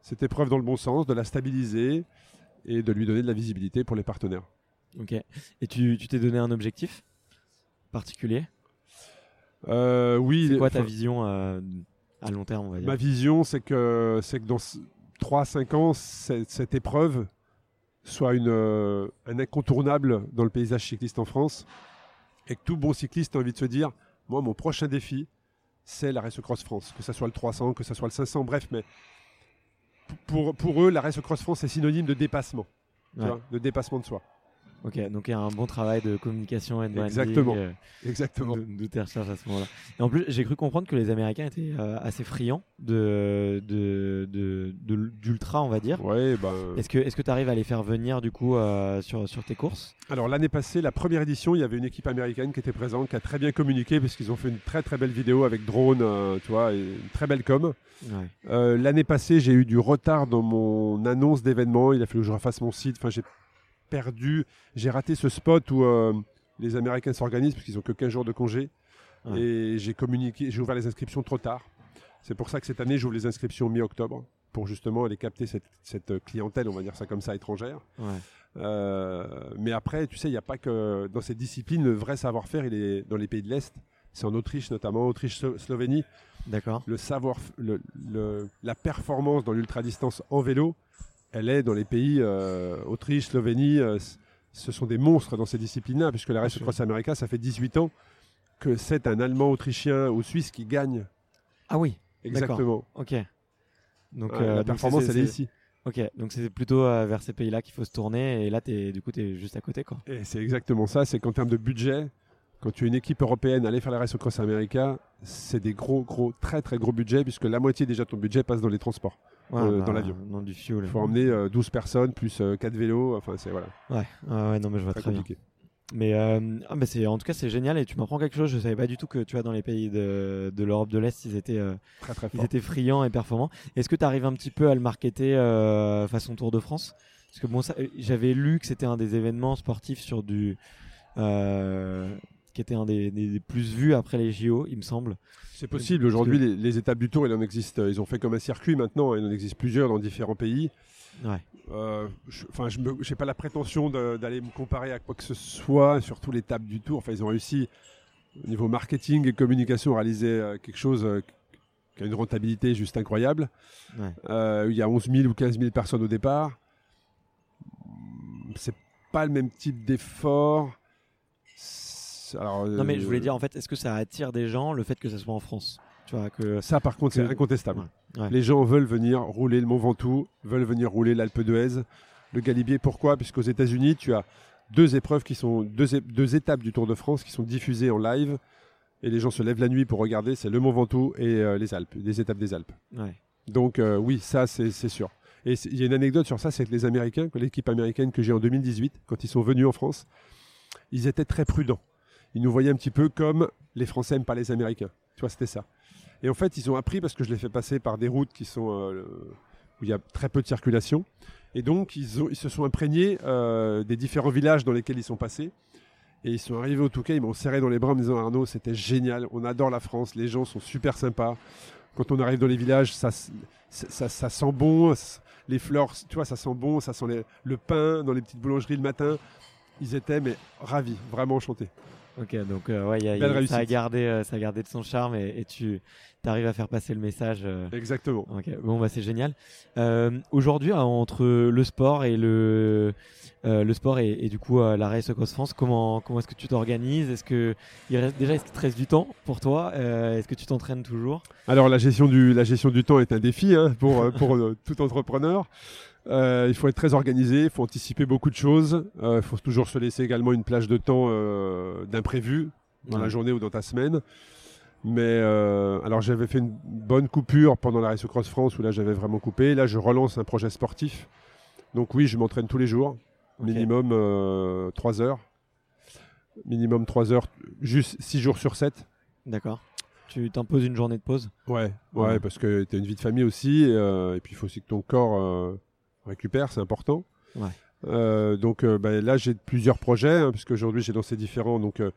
cette épreuve dans le bon sens, de la stabiliser et de lui donner de la visibilité pour les partenaires. Ok. Et tu t'es donné un objectif particulier? Euh, oui. C'est quoi ta vision euh, à long terme, on va dire? Ma vision, c'est que, que dans 3-5 ans, cette, épreuve soit une, euh, un incontournable dans le paysage cycliste en France et que tout bon cycliste a envie de se dire moi, mon prochain défi, c'est la Race Cross France, que ce soit le 300, que ce soit le 500, bref, mais pour, pour eux, la Race Cross France est synonyme de dépassement, tu Ouais. vois, de dépassement de soi. Ok, donc il y a un bon travail de communication et de Exactement. euh, Exactement. de, de tes recherches à ce moment-là. Et en plus, j'ai cru comprendre que les Américains étaient euh, assez friands de, de, d'ultra, on va dire. Ouais, ben, Est-ce que est-ce que tu arrives à les faire venir du coup euh, sur, sur tes courses? Alors l'année passée, la première édition, il y avait une équipe américaine qui était présente, qui a très bien communiqué parce qu'ils ont fait une très très belle vidéo avec drone, euh, tu vois, et une très belle com. Ouais. Euh, l'année passée, j'ai eu du retard dans mon annonce d'événement. Il a fallu que je refasse mon site. Enfin, j'ai perdu, j'ai raté ce spot où euh, les Américains s'organisent parce qu'ils ont que 15 jours de congé. Ouais. Et j'ai communiqué, j'ai ouvert les inscriptions trop tard. C'est pour ça que cette année, j'ouvre les inscriptions mi-octobre pour justement aller capter cette, cette clientèle, on va dire ça comme ça, étrangère. Ouais. Euh, mais après, tu sais, il n'y a pas que dans cette discipline, le vrai savoir-faire, il est dans les pays de l'Est. C'est en Autriche notamment, Autriche, Slo- Slovénie. D'accord. Le savoir, le, le- la performance dans l'ultra-distance en vélo, elle est dans les pays euh, Autriche, Slovénie. euh, ce sont des monstres dans ces disciplines-là, puisque la Race. Cross America, ça fait 18 ans que c'est un Allemand, Autrichien ou Suisse qui gagne. Ah oui. Exactement. Ok. Donc euh, la performance, elle est ici. Ok, donc c'est plutôt euh, vers ces pays-là qu'il faut se tourner et là du coup t'es juste à côté quoi. Et c'est exactement ça, c'est qu'en termes de budget, quand tu es une équipe européenne, aller faire la Race Cross America, c'est des gros, gros, très, très gros budgets, puisque la moitié déjà de ton budget passe dans les transports. Ouais, euh, bah, dans l'avion. Non, du fuel. Il faut emmener euh, 12 personnes plus 4 vélos. Enfin, c'est voilà, Ouais, ouais, non, mais je vois très très bien. compliqué. Mais, euh, ah, mais c'est, en tout cas, c'est génial et tu m'apprends quelque chose. Je savais pas du tout que tu vois, dans les pays de, de l'Europe de l'Est, ils étaient, euh, Très très ils étaient friands et performants. Est-ce que tu arrives un petit peu à le marketer euh, façon Tour de France? Parce que bon, ça- j'avais lu que c'était un des événements sportifs sur du. Qui était un des, des- des plus vus après les JO, il me semble. C'est possible. Aujourd'hui, les, les étapes du Tour, il en existe. euh, Ils ont fait comme un circuit maintenant. Il en existe plusieurs dans différents pays. Ouais. Euh, je- Enfin, je n'ai pas la prétention d'aller me comparer à quoi que ce soit, surtout l'étape du Tour. Enfin, ils ont réussi au niveau marketing et communication à réaliser euh, quelque chose qui a une rentabilité juste incroyable. Ouais. Euh, il y a 11 000 ou 15 000 personnes au départ. C'est pas le même type d'effort. Alors, Non, mais je voulais euh, dire, en fait, est-ce que ça attire des gens le fait que ça soit en France? Tu vois, que. Ça, par contre, c'est incontestable. Ouais, ouais. Les gens veulent venir rouler le Mont Ventoux, veulent venir rouler l'Alpe d'Huez, le Galibier. Pourquoi? Puisqu'aux États-Unis, tu as deux épreuves qui sont deux, deux étapes du Tour de France qui sont diffusées en live et les gens se lèvent la nuit pour regarder. C'est le Mont Ventoux et euh, les Alpes, les étapes des Alpes. Ouais. Donc euh, oui, ça c'est sûr. Et il y a une anecdote sur ça, c'est que les Américains, l'équipe américaine que j'ai en 2018, quand ils sont venus en France, ils étaient très prudents. Ils nous voyaient un petit peu comme les Français n'aiment pas les Américains. Tu vois, c'était ça. Et en fait, ils ont appris parce que je les fais passer par des routes qui sont euh, où il y a très peu de circulation. Et donc, ils, se sont imprégnés euh, des différents villages dans lesquels ils sont passés. Et ils sont arrivés au Touquet, ils m'ont serré dans les bras en me disant Arnaud, c'était génial, on adore la France, les gens sont super sympas. Quand on arrive dans les villages, ça, ça, sent bon, les fleurs, tu vois, ça sent bon, ça sent le pain dans les petites boulangeries le matin. Ils étaient mais ravis, vraiment enchantés. Ok, donc euh, ouais, y a- y a- ça, a gardé, euh, ça a gardé de son charme et, et tu arrives à faire passer le message. euh, Exactement. Ok, bon bah c'est génial. Euh, Aujourd'hui, entre le sport et le euh, le sport et, et du coup la Race Cross France, comment comment est-ce que tu t'organises? Est-ce que il reste déjà est-ce qu'il te reste du temps pour toi? Euh, Est-ce que tu t'entraînes toujours? Alors la gestion du, la gestion du temps est un défi hein, pour, pour tout entrepreneur. Euh, il faut être très organisé, il faut anticiper beaucoup de choses. Euh, il faut toujours se laisser également une plage de temps euh, d'imprévu dans la journée ou dans ta semaine. Mais alors j'avais fait une bonne coupure pendant la Race Cross France où là j'avais vraiment coupé. Là je relance un projet sportif. Donc oui, je m'entraîne tous les jours, minimum 3 heures. Minimum 3 heures, juste 6 jours sur 7. D'accord. Tu t'imposes une journée de pause? Ouais, ouais, Ouais. parce que tu as une vie de famille aussi, et, et puis il faut aussi que ton corps récupère, c'est important. Ouais. Euh, donc euh, bah, là, j'ai plusieurs projets, hein, puisque aujourd'hui j'ai lancé différents. Donc euh,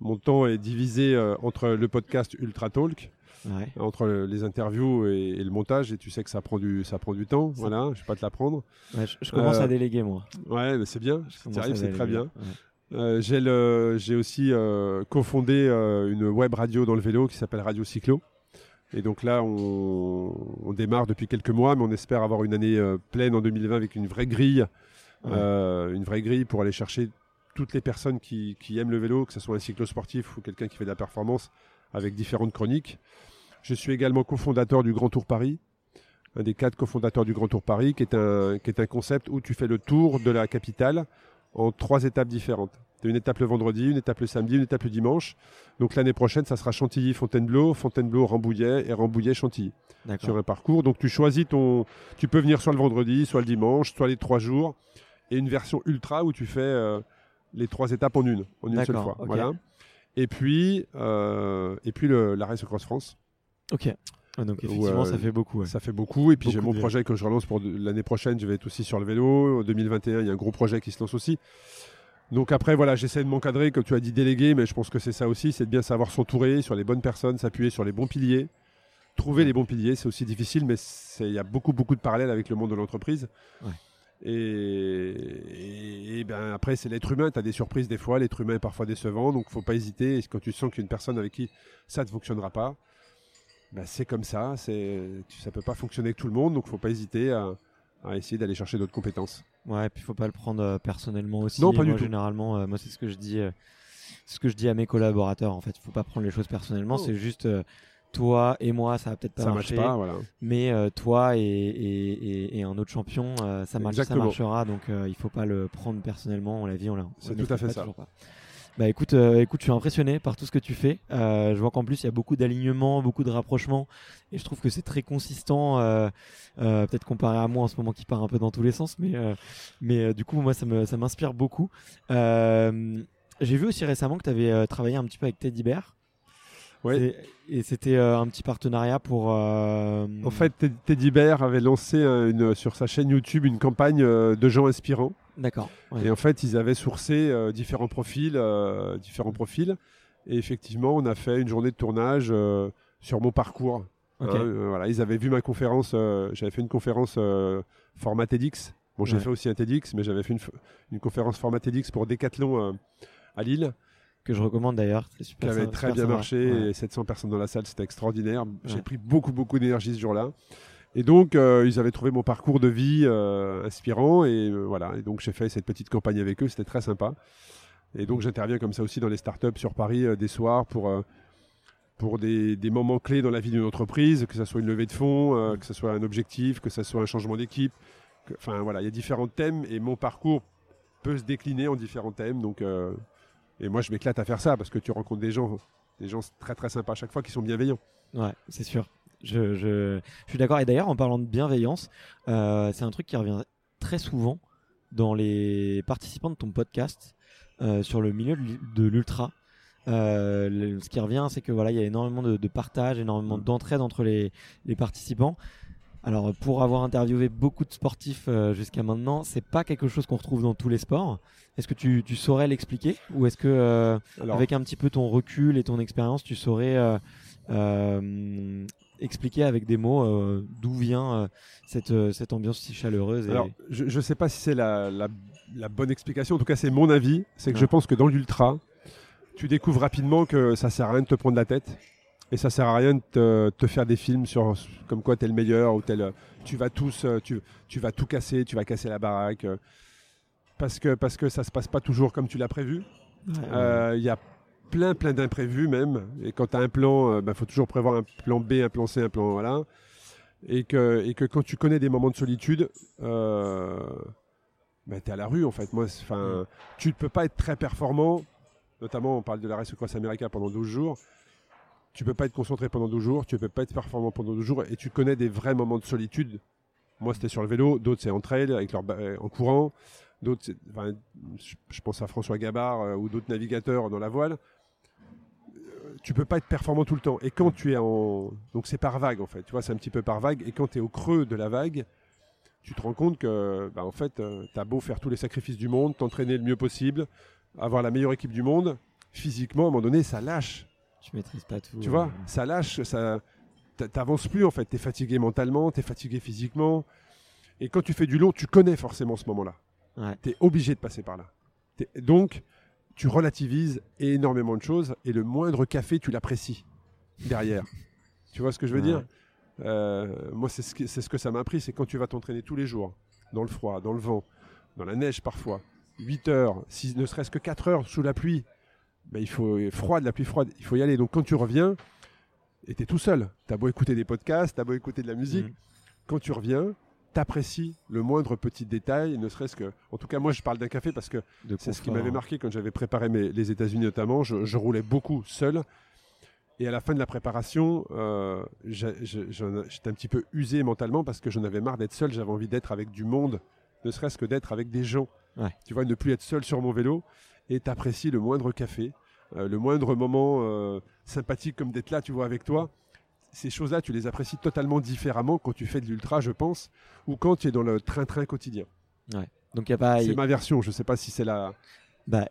mon temps est divisé entre le podcast Ultra Talk, Ouais. entre le- les interviews et, et le montage, et tu sais que ça prend du, ça prend du temps. Ça- Voilà, je vais pas te l'apprendre. Ouais, je, je commence Euh, à déléguer moi. Ouais, c'est bien, c'est très bien. Ouais. Euh, j'ai le- j'ai aussi euh, cofondé une web radio dans le vélo qui s'appelle Radio Cyclo. Et donc là, on, on démarre depuis quelques mois, mais on espère avoir une année euh, pleine en 2020 avec une vraie grille, Ouais. euh, une vraie grille pour aller chercher toutes les personnes qui, qui aiment le vélo, que ce soit un cyclo-sportif ou quelqu'un qui fait de la performance, avec différentes chroniques. Je suis également cofondateur du Grand Tour Paris, un des quatre cofondateurs du Grand Tour Paris, qui est un, qui est un concept où tu fais le tour de la capitale en trois étapes différentes. Tu as une étape le vendredi, une étape le samedi, une étape le dimanche. Donc l'année prochaine, ça sera Chantilly-Fontainebleau, Fontainebleau-Rambouillet et Rambouillet-Chantilly sur un parcours. Donc tu choisis ton. Tu peux venir soit le vendredi, soit le dimanche, soit les trois jours. Et une version ultra où tu fais euh, les trois étapes en une, en une seule fois. Voilà. Et puis, euh, et puis le, la Race Cross France. Ok. Ouais, donc effectivement, euh, ça fait beaucoup. ouais. Ça fait beaucoup. Et puis j'ai mon projet que je relance pour l'année prochaine. Je vais être aussi sur le vélo. En 2021, il y a un gros projet qui se lance aussi. Donc après, voilà, j'essaie de m'encadrer, comme tu as dit, déléguer, mais je pense que c'est ça aussi, c'est de bien savoir s'entourer sur les bonnes personnes, s'appuyer sur les bons piliers. Trouver les bons piliers, c'est aussi difficile, mais il y a beaucoup, beaucoup de parallèles avec le monde de l'entreprise. Ouais. Et, et- et ben après, c'est l'être humain. Tu as des surprises des fois. L'être humain est parfois décevant. Donc, faut pas hésiter. Et quand tu sens qu'il y a une personne avec qui ça ne fonctionnera pas, ben, c'est comme ça. Ça peut pas fonctionner avec tout le monde. Donc, faut pas hésiter à, à essayer d'aller chercher d'autres compétences. Ouais, puis faut pas le prendre euh, personnellement aussi. Non, pas du Moi, tout. Généralement, euh, moi c'est ce que je dis, euh, ce que je dis à mes collaborateurs. En fait, faut pas prendre les choses personnellement. Oh. C'est juste toi et moi, ça va peut-être pas ça marche marcher, pas. Voilà. mais euh, toi et, et, et- et un autre champion, euh, ça, marche, ça marchera. Donc euh, il faut pas le prendre personnellement. On l'a vie, on l'a. C'est tout à fait ça. Bah écoute, euh, écoute, je suis impressionné par tout ce que tu fais. Euh, je vois qu'en plus il y a beaucoup d'alignements, beaucoup de rapprochements, et je trouve que c'est très consistant. euh, euh, Peut-être comparé à moi en ce moment qui part un peu dans tous les sens, mais mais du coup moi ça me ça m'inspire beaucoup. J'ai vu aussi récemment que tu avais travaillé un petit peu avec Teddy Bear. Ouais. Et c'était euh, un petit partenariat pour. euh, En fait, Ted- Teddy Bear avait lancé euh, une, sur sa chaîne YouTube une campagne euh, de gens inspirants. D'accord. ouais. Et en fait, ils avaient sourcé euh, différents profils, euh, différents profils. Et effectivement, on a fait une journée de tournage euh, sur mon parcours. Ok. Hein, euh, voilà, ils avaient vu ma conférence. euh, j'avais fait une conférence euh, format TEDx. Bon, j'ai Ouais. fait aussi un TEDx, mais j'avais fait une, une conférence format TEDx pour Decathlon euh, à Lille, Que je recommande d'ailleurs. C'est qui super. avait sy- très bien marché. Ouais. Et 700 personnes dans la salle, c'était extraordinaire. J'ai Ouais. pris beaucoup, beaucoup d'énergie ce jour-là. Et donc, euh, ils avaient trouvé mon parcours de vie euh, inspirant. Et euh, voilà. Et donc, j'ai fait cette petite campagne avec eux. C'était très sympa. Et donc, j'interviens comme ça aussi dans les startups sur Paris euh, des soirs pour, euh, pour des, des moments clés dans la vie d'une entreprise, que ce soit une levée de fonds, euh, que ce soit un objectif, que ce soit un changement d'équipe. Enfin, voilà, il y a différents thèmes et mon parcours peut se décliner en différents thèmes. Donc, euh, et moi, je m'éclate à faire ça parce que tu rencontres des gens, des gens très très sympas à chaque fois qui sont bienveillants. Ouais, c'est sûr. Je, je, je suis d'accord. Et d'ailleurs, en parlant de bienveillance, euh, c'est un truc qui revient très souvent dans les participants de ton podcast euh, sur le milieu de l'u- de l'ultra. Euh, le- ce qui revient, c'est que voilà, il y a énormément de, de partage, énormément d'entraide entre les, les participants. Alors, pour avoir interviewé beaucoup de sportifs euh, jusqu'à maintenant, c'est pas quelque chose qu'on retrouve dans tous les sports. Est-ce que tu, tu saurais l'expliquer ou est-ce que euh, Alors, avec un petit peu ton recul et ton expérience, tu saurais euh, euh, expliquer avec des mots d'où vient cette, cette ambiance si chaleureuse. et- alors, je ne sais pas si c'est la, la- la bonne explication. En tout cas, c'est mon avis. C'est que Ouais. je pense que dans l'ultra, tu découvres rapidement que ça sert à rien de te prendre la tête. Et ça sert à rien de te, te faire des films sur comme quoi t'es le meilleur ou tel. Tu vas tous, tu, tu vas tout casser, tu vas casser la baraque. Euh, Parce que, parce que ça se passe pas toujours comme tu l'as prévu. Ouais, ouais. Euh, Il y a plein, plein d'imprévus même. Et quand tu as un plan, il faut toujours prévoir un plan B, un plan C, un plan. Voilà. Et que, et que quand tu connais des moments de solitude, euh, bah, tu es à la rue en fait. Moi, enfin, tu ne peux pas être très performant. Notamment, on parle de la Race Cross America pendant 12 jours. Tu peux pas être concentré pendant 12 jours, tu peux pas être performant pendant 12 jours et tu connais des vrais moments de solitude. Moi, c'était sur le vélo, d'autres, c'est en trail, avec leur euh, en courant. D'autres, enfin, je pense à François Gabard euh, ou d'autres navigateurs dans la voile. Euh, Tu peux pas être performant tout le temps. Et quand tu es en. Donc c'est par vague en fait. Tu vois, c'est un petit peu par vague. Et quand tu es au creux de la vague, tu te rends compte que, bah, en fait, tu as beau faire tous les sacrifices du monde, t'entraîner le mieux possible, avoir la meilleure équipe du monde, physiquement, à un moment donné, ça lâche. tu maîtrises pas tout. Tu euh, vois, ça lâche, ça, t'a- t'avances plus en fait. T'es fatigué mentalement, t'es fatigué physiquement. Et quand tu fais du long, tu connais forcément ce moment-là. Ouais. T'es obligé de passer par là. Donc, tu relativises énormément de choses et le moindre café, tu l'apprécies derrière. tu vois ce que je veux Ouais. dire Euh, Moi, c'est ce, que- c'est ce que ça m'a appris. C'est quand tu vas t'entraîner tous les jours, dans le froid, dans le vent, dans la neige parfois, 8 heures, si, ne serait-ce que 4 heures sous la pluie, ben, il faut froide, la pluie froide, il faut y aller. Donc quand tu reviens, et tu es tout seul, tu as beau écouter des podcasts, tu as beau écouter de la musique, Mhm. quand tu reviens, tu apprécies le moindre petit détail, ne serait-ce que... En tout cas, moi, je parle d'un café parce que c'est ce qui m'avait marqué quand j'avais préparé mes- les États-Unis notamment. Je, je roulais beaucoup seul. Et à la fin de la préparation, euh, j'étais un petit peu usé mentalement parce que j'en avais marre d'être seul. J'avais envie d'être avec du monde, ne serait-ce que d'être avec des gens. Ouais. Tu vois, ne plus être seul sur mon vélo et t'apprécies le moindre café, euh, le moindre moment euh, sympathique comme d'être là, tu vois, avec toi. Ces choses-là, tu les apprécies totalement différemment quand tu fais de l'ultra, je pense, ou quand tu es dans le train-train quotidien. Donc il y a pas. C'est ma version, je sais pas si c'est la... Bah,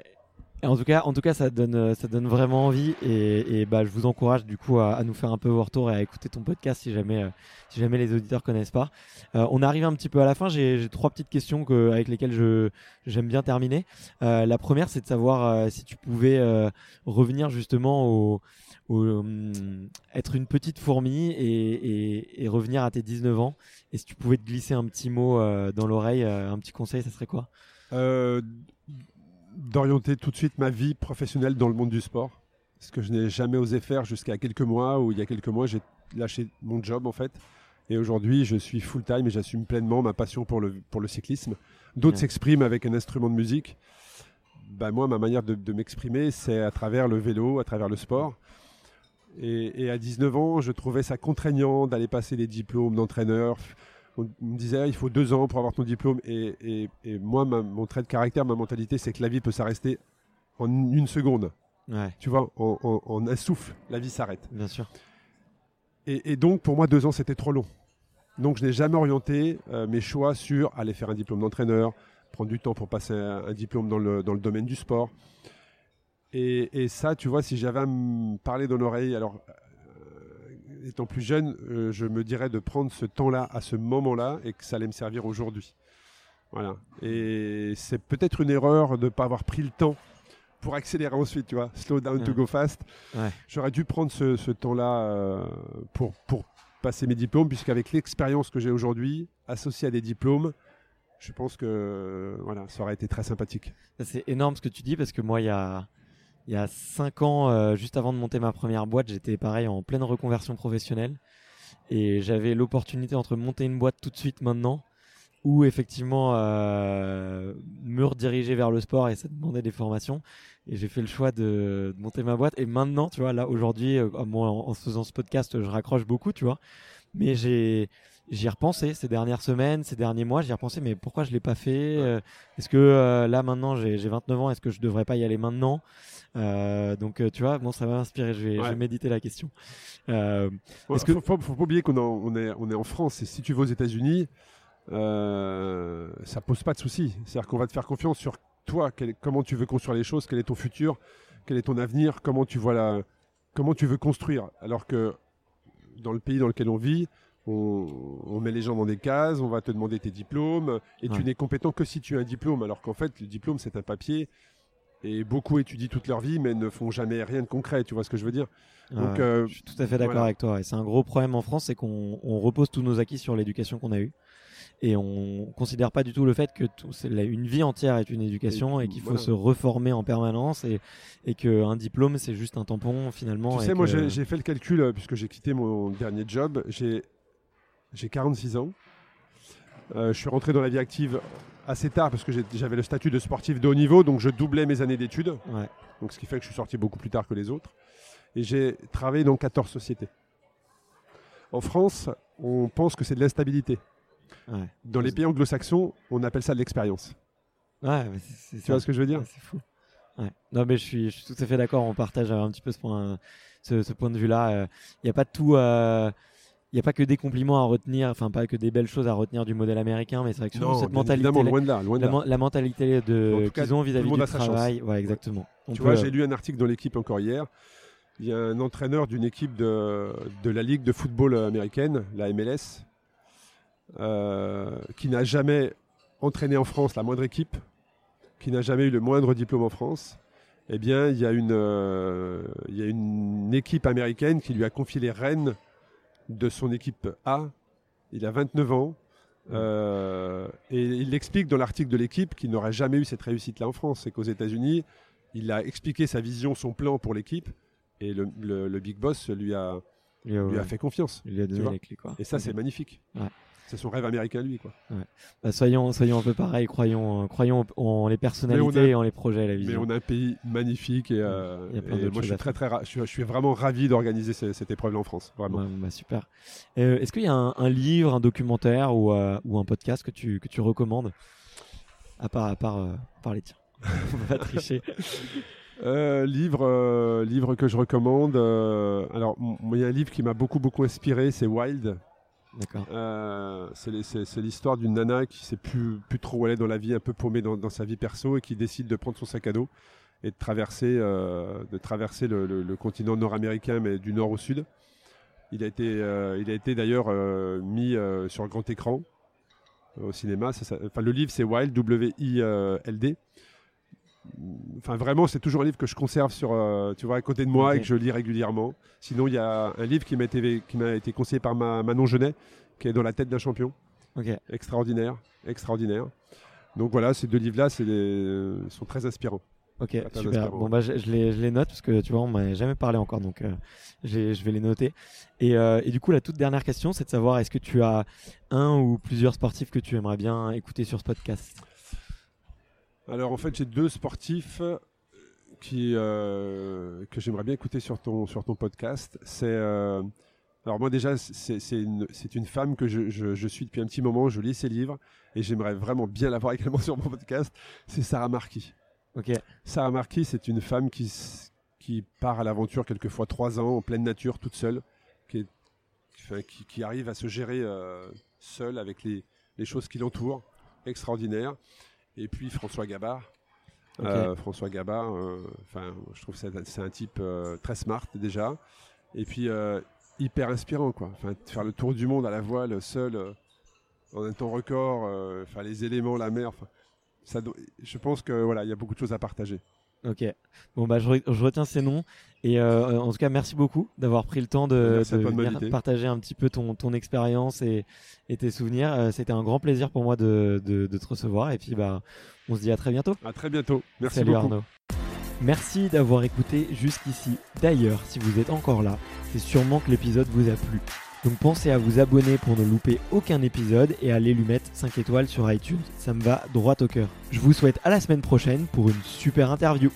en tout cas, en tout cas, ça donne, euh, ça donne vraiment envie et, et bah, je vous encourage du coup à, à nous faire un peu vos retours et à écouter ton podcast si jamais, euh, si jamais les auditeurs connaissent pas. Euh, on arrive un petit peu à la fin. J'ai trois petites questions que, avec lesquelles je j'aime bien terminer. Euh, la première, c'est de savoir si tu pouvais revenir justement au, au, hum, être une petite fourmi et, et, et revenir à tes 19 ans. Et si tu pouvais te glisser un petit mot euh, dans l'oreille, euh, un petit conseil, ça serait quoi? Euh, d'orienter tout de suite ma vie professionnelle dans le monde du sport. Ce que je n'ai jamais osé faire jusqu'à quelques mois, où il y a quelques mois, j'ai lâché mon job en fait. Et aujourd'hui, je suis full-time et j'assume pleinement ma passion pour le, pour le cyclisme. D'autres Ouais. s'expriment avec un instrument de musique. bah, moi, ma manière de, m'exprimer, c'est à travers le vélo, à travers le sport. Et, à 19 ans, je trouvais ça contraignant d'aller passer des diplômes d'entraîneur. On me disait, ah, il faut deux ans pour avoir ton diplôme. Et, moi, mon trait de caractère, ma mentalité, c'est que la vie peut s'arrêter en une seconde. Tu vois, en, un souffle, la vie s'arrête. Bien sûr. Et, donc, pour moi, deux ans, c'était trop long. Donc, je n'ai jamais orienté euh, mes choix sur aller faire un diplôme d'entraîneur, prendre du temps pour passer un, diplôme dans le, dans le, domaine du sport. Et, ça, tu vois, si j'avais à me parler dans l'oreille, alors, euh, étant plus jeune, euh, je me dirais de prendre ce temps-là à ce moment-là et que ça allait me servir aujourd'hui. Voilà. Et c'est peut-être une erreur de ne pas avoir pris le temps pour accélérer ensuite, tu vois, slow down to go fast. J'aurais dû prendre ce, temps-là euh, pour, pour passer mes diplômes, puisqu'avec l'expérience que j'ai aujourd'hui, associée à des diplômes, je pense que voilà, ça aurait été très sympathique. C'est énorme ce que tu dis, parce que moi, il y a, il y a cinq ans, euh, juste avant de monter ma première boîte, j'étais pareil en pleine reconversion professionnelle. Et j'avais l'opportunité entre monter une boîte tout de suite maintenant ou effectivement euh, me rediriger vers le sport et ça demandait des formations. Et j'ai fait le choix de, monter ma boîte. Et maintenant, tu vois, là aujourd'hui, euh, en, faisant ce podcast, je raccroche beaucoup, tu vois. Mais j'ai j'y ai repensé ces dernières semaines, ces derniers mois, j'y ai repensé, mais pourquoi je l'ai pas fait euh, Est-ce que euh, là maintenant j'ai 29 ans, est-ce que je devrais pas y aller maintenant? Donc tu vois, bon, ça m'a inspiré. Je vais, je vais méditer la question. Euh, est-ce que faut, faut, pas oublier qu'on on est, on est en France et si tu vas aux États-Unis, euh, ça pose pas de souci. C'est-à-dire qu'on va te faire confiance sur toi, comment tu veux construire les choses, quel est ton futur, quel est ton avenir, comment tu vois la, comment tu veux construire. Alors que dans le pays dans lequel on vit, on, met les gens dans des cases, on va te demander tes diplômes, et tu n'es compétent que si tu as un diplôme. Alors qu'en fait, le diplôme c'est un papier. Et beaucoup étudient toute leur vie, mais ne font jamais rien de concret. Tu vois ce que je veux dire? Donc, euh, Je suis tout à fait d'accord avec toi. Et c'est un gros problème en France, c'est qu'on repose tous nos acquis sur l'éducation qu'on a eue et on considère pas du tout le fait que une vie entière est une éducation et, qu'il faut se reformer en permanence et, et qu'un diplôme c'est juste un tampon finalement. Tu sais, moi j'ai fait le calcul euh, puisque j'ai quitté mon dernier job, j'ai 46 ans. Euh, je suis rentré dans la vie active assez tard parce que j'avais le statut de sportif de haut niveau, donc je doublais mes années d'études. Donc ce qui fait que je suis sorti beaucoup plus tard que les autres. Et j'ai travaillé dans 14 sociétés. En France, on pense que c'est de l'instabilité. Dans les pays anglo-saxons, on appelle ça de l'expérience. Ouais, tu vois ce que je veux dire C'est fou. Non, mais je suis, je suis tout à fait d'accord. On partage un petit peu ce point, ce, point de vue-là. Il euh, n'y a pas de tout. Euh, il n'y a pas que des compliments à retenir, enfin pas que des belles choses à retenir du modèle américain, mais c'est vrai que cette mentalité, loin de là, loin de la, mentalité de qu'ils ont vis-à-vis du travail, ouais, exactement. tu vois, j'ai lu un article dans l'équipe encore hier. Il y a un entraîneur d'une équipe de, de la ligue de football américaine, la MLS, euh, qui n'a jamais entraîné en France la moindre équipe, qui n'a jamais eu le moindre diplôme en France, eh bien, il y, a une, euh, il y a une équipe américaine qui lui a confié les rênes de son équipe A. Il a 29 ans. Euh, et il explique dans l'article de l'équipe qu'il n'aurait jamais eu cette réussite-là en France. C'est qu'aux États-Unis, il a expliqué sa vision, son plan pour l'équipe. Et le, le, big boss lui a, lui a, fait confiance. Il a donné les clés, quoi. Et ça, c'est magnifique. Ouais. C'est son rêve américain, lui. Quoi. Bah, soyons, soyons un peu pareil, croyons, euh, croyons en les personnalités et en les projets, la vision. Mais on a un pays magnifique et, euh, moi je suis, très, très je, suis, vraiment ravi d'organiser cette, épreuve-là en France. Vraiment. bah, super. Euh, est-ce qu'il y a un, livre, un documentaire ou, ou, un podcast que tu, que tu recommandes? À part, à part parler, tiens. on va tricher. livre, livre que je recommande. alors, il y a un livre qui m'a beaucoup beaucoup inspiré, c'est Wild euh, c'est l'histoire d'une nana qui sait plus, plus trop où est dans la vie, un peu paumée dans, sa vie perso et qui décide de prendre son sac à dos et de traverser, euh, le, continent nord-américain, mais du nord au sud. Il a été, euh, d'ailleurs mis sur grand écran au cinéma. enfin, le livre, c'est Wild, W-I-L-D. Enfin, vraiment, c'est toujours un livre que je conserve sur, tu vois, à côté de moi et que je lis régulièrement. Sinon, il y a un livre qui m'a été, qui m'a été conseillé par ma, Manon Genet, qui est dans la tête d'un champion. Extraordinaire, extraordinaire. Donc voilà, ces deux livres-là, c'est sont très inspirants. Ok, super. Bon, bah, je, les, je, les, note parce que tu vois, on m'a jamais parlé encore, donc euh, je vais les noter. Et, euh, et, du coup, la toute dernière question, c'est de savoir est-ce que tu as un ou plusieurs sportifs que tu aimerais bien écouter sur ce podcast? Alors en fait, j'ai deux sportifs euh, qui, euh, que j'aimerais bien écouter sur ton, sur ton podcast. C'est euh, alors moi déjà, c'est c'est une, c'est une femme que je, je, je suis depuis un petit moment. Je lis ses livres et j'aimerais vraiment bien l'avoir également sur mon podcast. C'est Sarah Marquis. Ok. Sarah Marquis, c'est une femme qui, qui part à l'aventure quelquefois trois ans en pleine nature, toute seule, qui, est- enfin, qui, qui arrive à se gérer euh, seule avec les, les choses qui l'entourent. Extraordinaire. Et puis François Gabard. Euh, François Gabard, euh, enfin, je trouve que c'est un type euh, très smart déjà. Et puis hyper inspirant, quoi. Enfin, faire le tour du monde à la voile, seul, en un temps record, enfin, les éléments, la mer, enfin, ça, do- je pense que voilà, il y a beaucoup de choses à partager. Ok. Bon bah je, re- je retiens ces noms et euh, en tout cas merci beaucoup d'avoir pris le temps de, venir partager un petit peu ton, ton expérience et, et tes souvenirs. Euh, C'était un grand plaisir pour moi de, de, de te recevoir et puis bah on se dit à très bientôt. À très bientôt. Merci Salut beaucoup. Arnaud. Merci d'avoir écouté jusqu'ici. D'ailleurs, si vous êtes encore là, c'est sûrement que l'épisode vous a plu. Donc pensez à vous abonner pour ne louper aucun épisode et à aller lui mettre 5 étoiles sur iTunes. Ça me va droit au cœur. Je vous souhaite à la semaine prochaine pour une super interview.